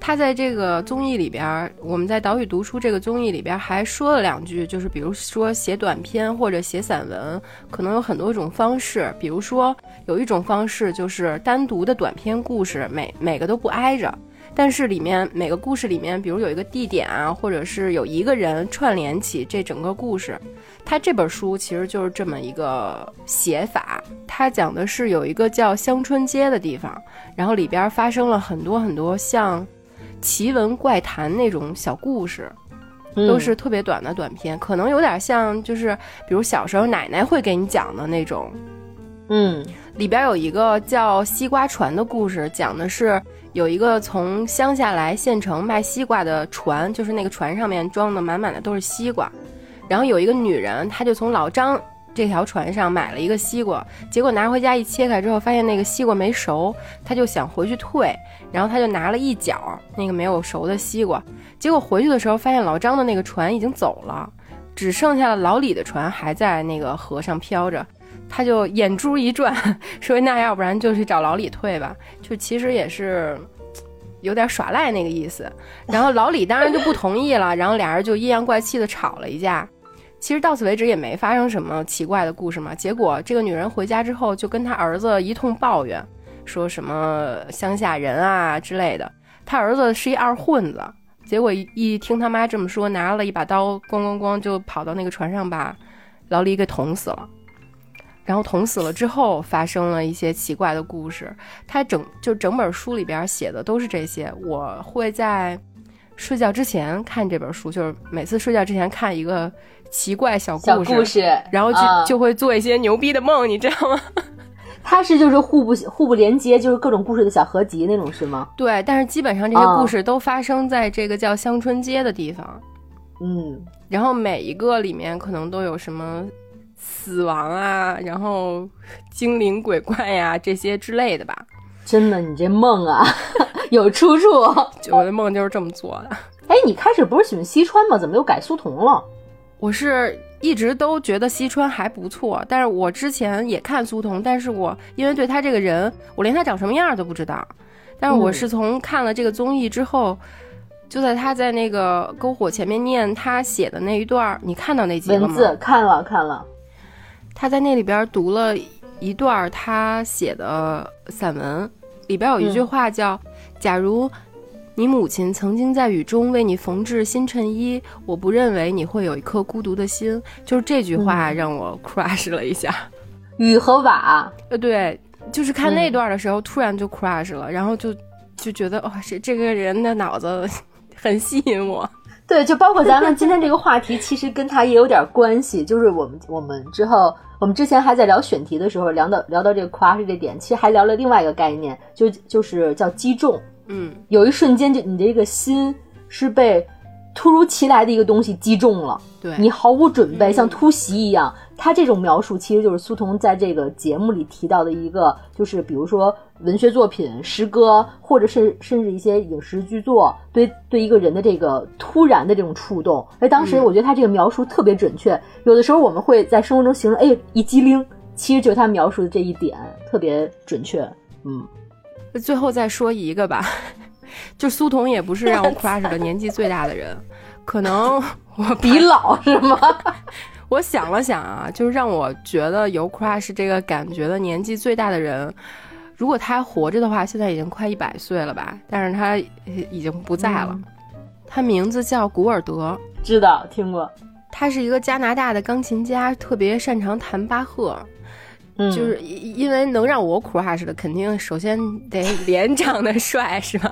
他在这个综艺里边，我们在岛屿读书这个综艺里边还说了两句，就是比如说写短篇或者写散文，可能有很多种方式。比如说有一种方式就是单独的短篇故事，每每个都不挨着。但是里面每个故事里面，比如有一个地点啊，或者是有一个人串联起这整个故事，他这本书其实就是这么一个写法。他讲的是有一个叫香春街的地方，然后里边发生了很多很多像奇闻怪谈那种小故事，都是特别短的短片，可能有点像就是比如小时候奶奶会给你讲的那种。嗯，里边有一个叫西瓜船的故事，讲的是。有一个从乡下来县城卖西瓜的船，就是那个船上面装的满满的都是西瓜。然后有一个女人，她就从老张这条船上买了一个西瓜，结果拿回家一切开之后，发现那个西瓜没熟，她就想回去退，然后她就拿了一角那个没有熟的西瓜，结果回去的时候发现老张的那个船已经走了，只剩下了老李的船还在那个河上飘着。他就眼珠一转，说：“那要不然就去找老李退吧。”就其实也是有点耍赖那个意思。然后老李当然就不同意了，然后俩人就阴阳怪气的吵了一架。其实到此为止也没发生什么奇怪的故事嘛。结果这个女人回家之后就跟他儿子一通抱怨，说什么乡下人啊之类的。他儿子是一二混子，结果一一听他妈这么说，拿了一把刀，咣咣咣就跑到那个船上把老李给捅死了。然后捅死了之后，发生了一些奇怪的故事。他整就整本书里边写的都是这些。我会在睡觉之前看这本书，就是每次睡觉之前看一个奇怪小故事，故事，然后就就会做一些牛逼的梦，你知道吗？它是就是互不互不连接，就是各种故事的小合集那种是吗？对，但是基本上这些故事都发生在这个叫香春街的地方。嗯，然后每一个里面可能都有什么。死亡啊，然后精灵鬼怪呀，这些之类的吧。真的，你这梦啊，有出处。我的梦就是这么做的。哎，你开始不是喜欢西川吗？怎么又改苏童了？我是一直都觉得西川还不错，但是我之前也看苏童，但是我因为对他这个人，我连他长什么样都不知道。但是我是从看了这个综艺之后，就在他在那个篝火前面念他写的那一段，你看到那集了吗？文字看了看了，他在那里边读了一段他写的散文，里边有一句话叫：“假如。”你母亲曾经在雨中为你缝制新衬衣，我不认为你会有一颗孤独的心。就是这句话让我 crush 了一下。雨和瓦，呃，对，就是看那段的时候，突然就 crush 了，然后就就觉得哇，这这个人的脑子很吸引我。对，就包括咱们今天这个话题，其实跟他也有点关系。就是我们我们之后，我们之前还在聊选题的时候，聊到聊到这个 crush 这点，其实还聊了另外一个概念，就就是叫击中。嗯，有一瞬间，就你这个心是被突如其来的一个东西击中了，对你毫无准备，像突袭一样。他这种描述其实就是苏童在这个节目里提到的一个，就是比如说文学作品、诗歌，或者是甚至一些影视剧作，对对一个人的这个突然的这种触动。哎，当时我觉得他这个描述特别准确。有的时候我们会在生活中形容，哎，一激灵，其实就是他描述的这一点特别准确。嗯。最后再说一个吧，就苏童也不是让我 crush 的年纪最大的人，可能我 比老是吗？我想了想啊，就是让我觉得有 crush 这个感觉的年纪最大的人，如果他还活着的话，现在已经快一百岁了吧？但是他已经不在了。他名字叫古尔德，知道听过。他是一个加拿大的钢琴家，特别擅长弹巴赫。就是因为能让我 crush 的，肯定首先得脸长得帅，是吧？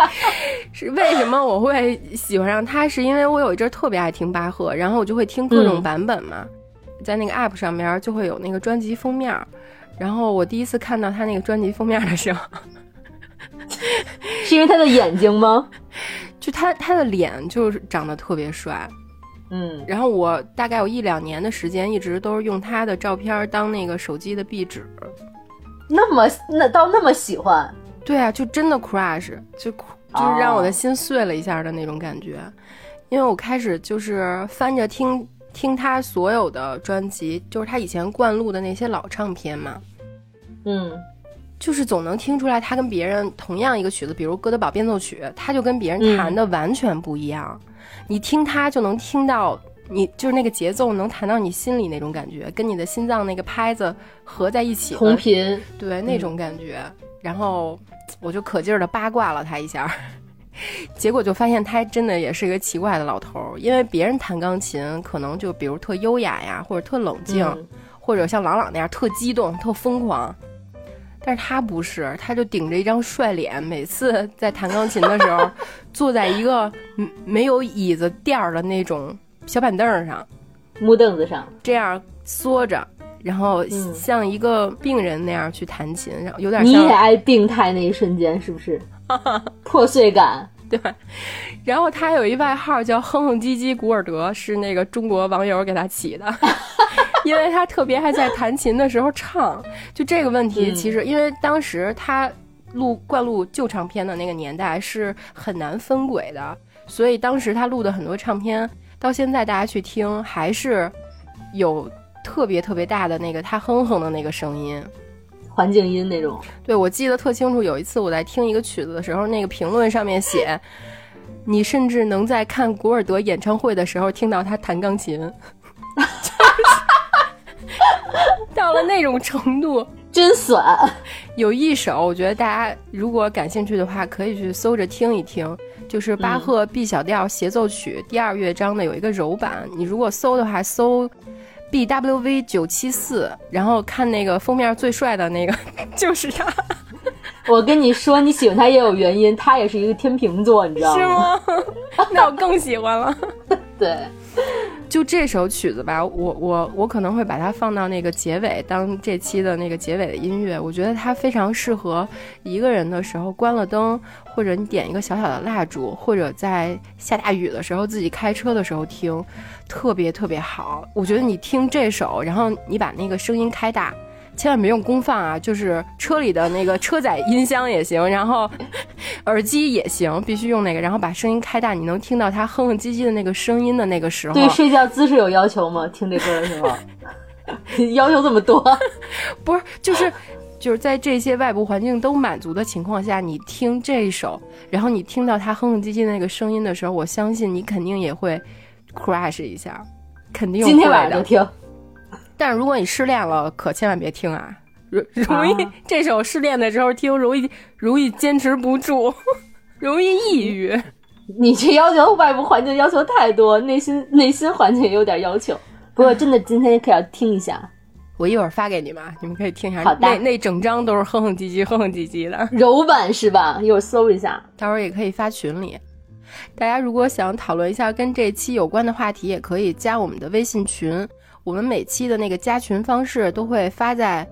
是为什么我会喜欢上他？是因为我有一阵特别爱听巴赫，然后我就会听各种版本嘛，在那个 app 上面就会有那个专辑封面，然后我第一次看到他那个专辑封面的时候，是因为他的眼睛吗？就他他的脸就是长得特别帅。嗯，然后我大概有一两年的时间，一直都是用他的照片当那个手机的壁纸。那么那到那么喜欢？对啊，就真的 crush，就就是让我的心碎了一下的那种感觉。因为我开始就是翻着听听他所有的专辑，就是他以前灌录的那些老唱片嘛。嗯，就是总能听出来他跟别人同样一个曲子，比如《哥德堡变奏曲》，他就跟别人弹的完全不一样。你听它就能听到，你就是那个节奏能弹到你心里那种感觉，跟你的心脏那个拍子合在一起，同频，对那种感觉。然后我就可劲儿的八卦了他一下，结果就发现他真的也是一个奇怪的老头儿。因为别人弹钢琴可能就比如特优雅呀，或者特冷静，或者像朗朗那样特激动、特疯狂。但是他不是，他就顶着一张帅脸，每次在弹钢琴的时候，坐在一个没有椅子垫儿的那种小板凳上，木凳子上，这样缩着，然后像一个病人那样去弹琴，然后有点你也爱病态那一瞬间，是不是？破碎感，对。然后他有一外号叫“哼哼唧唧古尔德”，是那个中国网友给他起的。因为他特别还在弹琴的时候唱，就这个问题，其实因为当时他录灌录旧唱片的那个年代是很难分轨的，所以当时他录的很多唱片，到现在大家去听还是有特别特别大的那个他哼哼的那个声音，环境音那种。对，我记得特清楚，有一次我在听一个曲子的时候，那个评论上面写，你甚至能在看古尔德演唱会的时候听到他弹钢琴。到了那种程度，真损。有一首，我觉得大家如果感兴趣的话，可以去搜着听一听，就是巴赫 B 小调协奏曲第二乐章的有一个柔版。你如果搜的话，搜 B W V 九七四，然后看那个封面最帅的那个，就是他。我跟你说，你喜欢他也有原因，他也是一个天秤座，你知道吗？是吗？那我更喜欢了。对。就这首曲子吧，我我我可能会把它放到那个结尾，当这期的那个结尾的音乐。我觉得它非常适合一个人的时候，关了灯，或者你点一个小小的蜡烛，或者在下大雨的时候自己开车的时候听，特别特别好。我觉得你听这首，然后你把那个声音开大，千万别用功放啊，就是车里的那个车载音箱也行，然后 耳机也行，必须用那个，然后把声音开大，你能听到他哼哼唧唧的那个声音的那个时候，对睡觉姿势有要求吗？听这歌的时候，要求这么多？不是，就是就是在这些外部环境都满足的情况下，你听这一首，然后你听到他哼哼唧唧的那个声音的时候，我相信你肯定也会 crash 一下，肯定今天晚上就听。但是如果你失恋了，可千万别听啊，容 容易这首失恋的时候听，容易容易坚持不住，容易抑郁。你这要求外部环境要求太多，内心内心环境也有点要求。不过真的今天可要听一下，我一会儿发给你们，你们可以听一下。好的，那那整张都是哼哼唧唧、哼哼唧唧的柔版是吧？一会儿搜一下，到时候也可以发群里。大家如果想讨论一下跟这期有关的话题，也可以加我们的微信群。我们每期的那个加群方式都会发在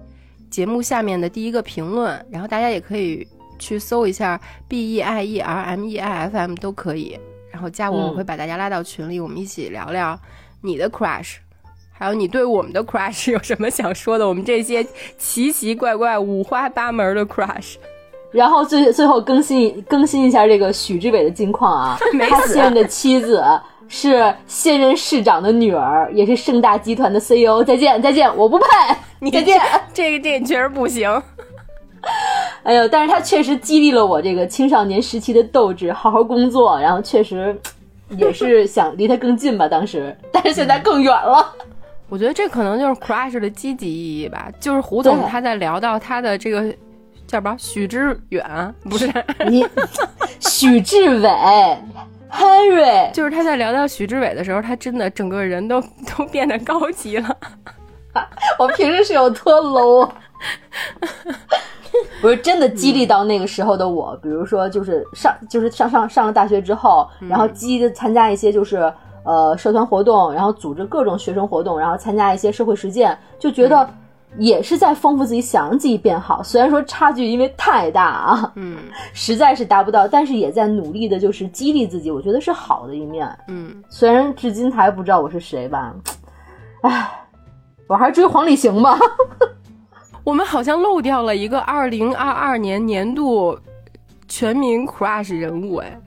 节目下面的第一个评论，然后大家也可以去搜一下 B E I E R M E I F M 都可以，然后加我，我会把大家拉到群里，我们一起聊聊你的 crush，还有你对我们的 crush 有什么想说的？我们这些奇奇怪怪、五花八门的 crush。然后最最后更新更新一下这个许志伟的近况啊，他现任的妻子。是现任市长的女儿，也是盛大集团的 CEO。再见，再见，我不配。你再见，这个这个确实不行。哎呦，但是他确实激励了我这个青少年时期的斗志，好好工作。然后确实也是想离他更近吧，当时，但是现在更远了。我觉得这可能就是 crush 的积极意义吧。就是胡总他在聊到他的这个叫什么许知远，不是你许志伟。Henry，就是他在聊到许志伟的时候，他真的整个人都 都变得高级了。我平时是有多 low？不是真的激励到那个时候的我，比如说就是上就是上上上了大学之后，然后积极的参加一些就是呃社团活动，然后组织各种学生活动，然后参加一些社会实践，就觉得。也是在丰富自己，想让自己变好。虽然说差距因为太大啊，嗯，实在是达不到，但是也在努力的，就是激励自己。我觉得是好的一面，嗯。虽然至今他还不知道我是谁吧，唉，我还是追黄礼行吧。我们好像漏掉了一个二零二二年年度全民 crush 人物，哎，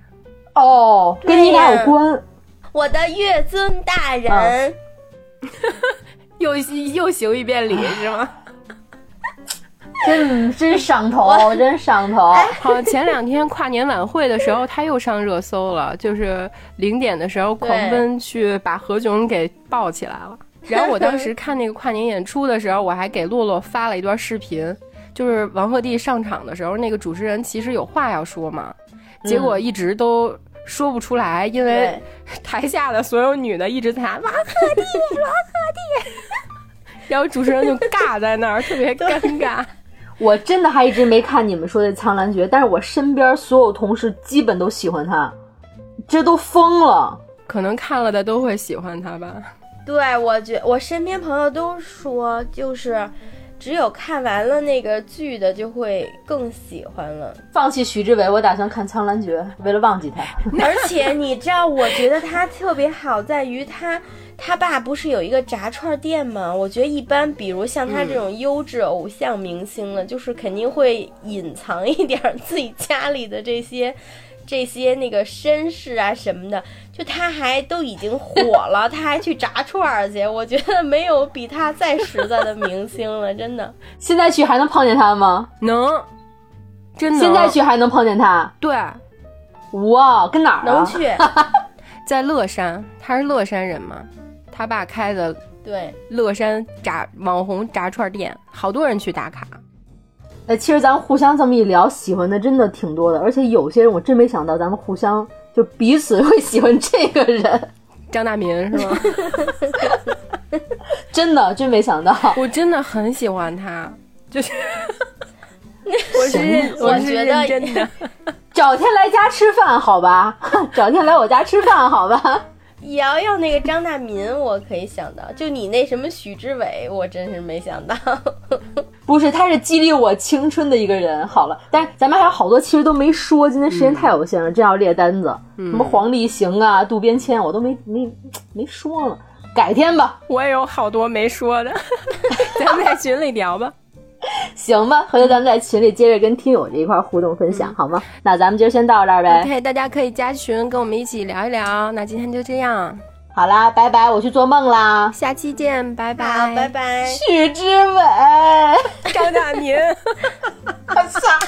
哦，跟你俩有关。我的月尊大人。又又行一遍礼是吗？真真上头，真上头。好，前两天跨年晚会的时候，他又上热搜了，就是零点的时候狂奔去把何炅给抱起来了。然后我当时看那个跨年演出的时候，我还给洛洛发了一段视频，就是王鹤棣上场的时候，那个主持人其实有话要说嘛，结果一直都说不出来，因为 台下的所有女的一直在喊王鹤棣，王鹤棣。然后主持人就尬在那儿，特别尴尬。我真的还一直没看你们说的《苍兰诀》，但是我身边所有同事基本都喜欢他，这都疯了。可能看了的都会喜欢他吧。对，我觉我身边朋友都说，就是只有看完了那个剧的，就会更喜欢了。放弃徐志伟，我打算看《苍兰诀》，为了忘记他。而且你知道，我觉得他特别好，在于他。他爸不是有一个炸串店吗？我觉得一般，比如像他这种优质偶像明星呢，就是肯定会隐藏一点自己家里的这些、这些那个身世啊什么的。就他还都已经火了，他还去炸串去，我觉得没有比他再实在的明星了，真的。现在去还能碰见他吗？能，真的。现在去还能碰见他？对。哇，跟哪儿？能去，在乐山，他是乐山人吗？他爸开的对乐山炸网红炸串店，好多人去打卡。哎，其实咱们互相这么一聊，喜欢的真的挺多的，而且有些人我真没想到，咱们互相就彼此会喜欢这个人，张大民是吗？真的真没想到，我真的很喜欢他，就是 我是我是认真的，找天来家吃饭好吧？找天来我家吃饭好吧？瑶瑶那个张大民，我可以想到，就你那什么许志伟，我真是没想到。不是，他是激励我青春的一个人。好了，但是咱们还有好多其实都没说，今天时间太有限了，真要列单子，什么黄立行啊、渡边谦，我都没没没说了，改天吧。我也有好多没说的，咱们在群里聊吧。行吧，回头咱们在群里接着跟听友这一块互动分享，好吗？那咱们今儿先到这儿呗。OK，大家可以加群跟我们一起聊一聊。那今天就这样，好啦，拜拜，我去做梦啦，下期见，拜拜，拜拜。许之伟，张大明，哈，傻。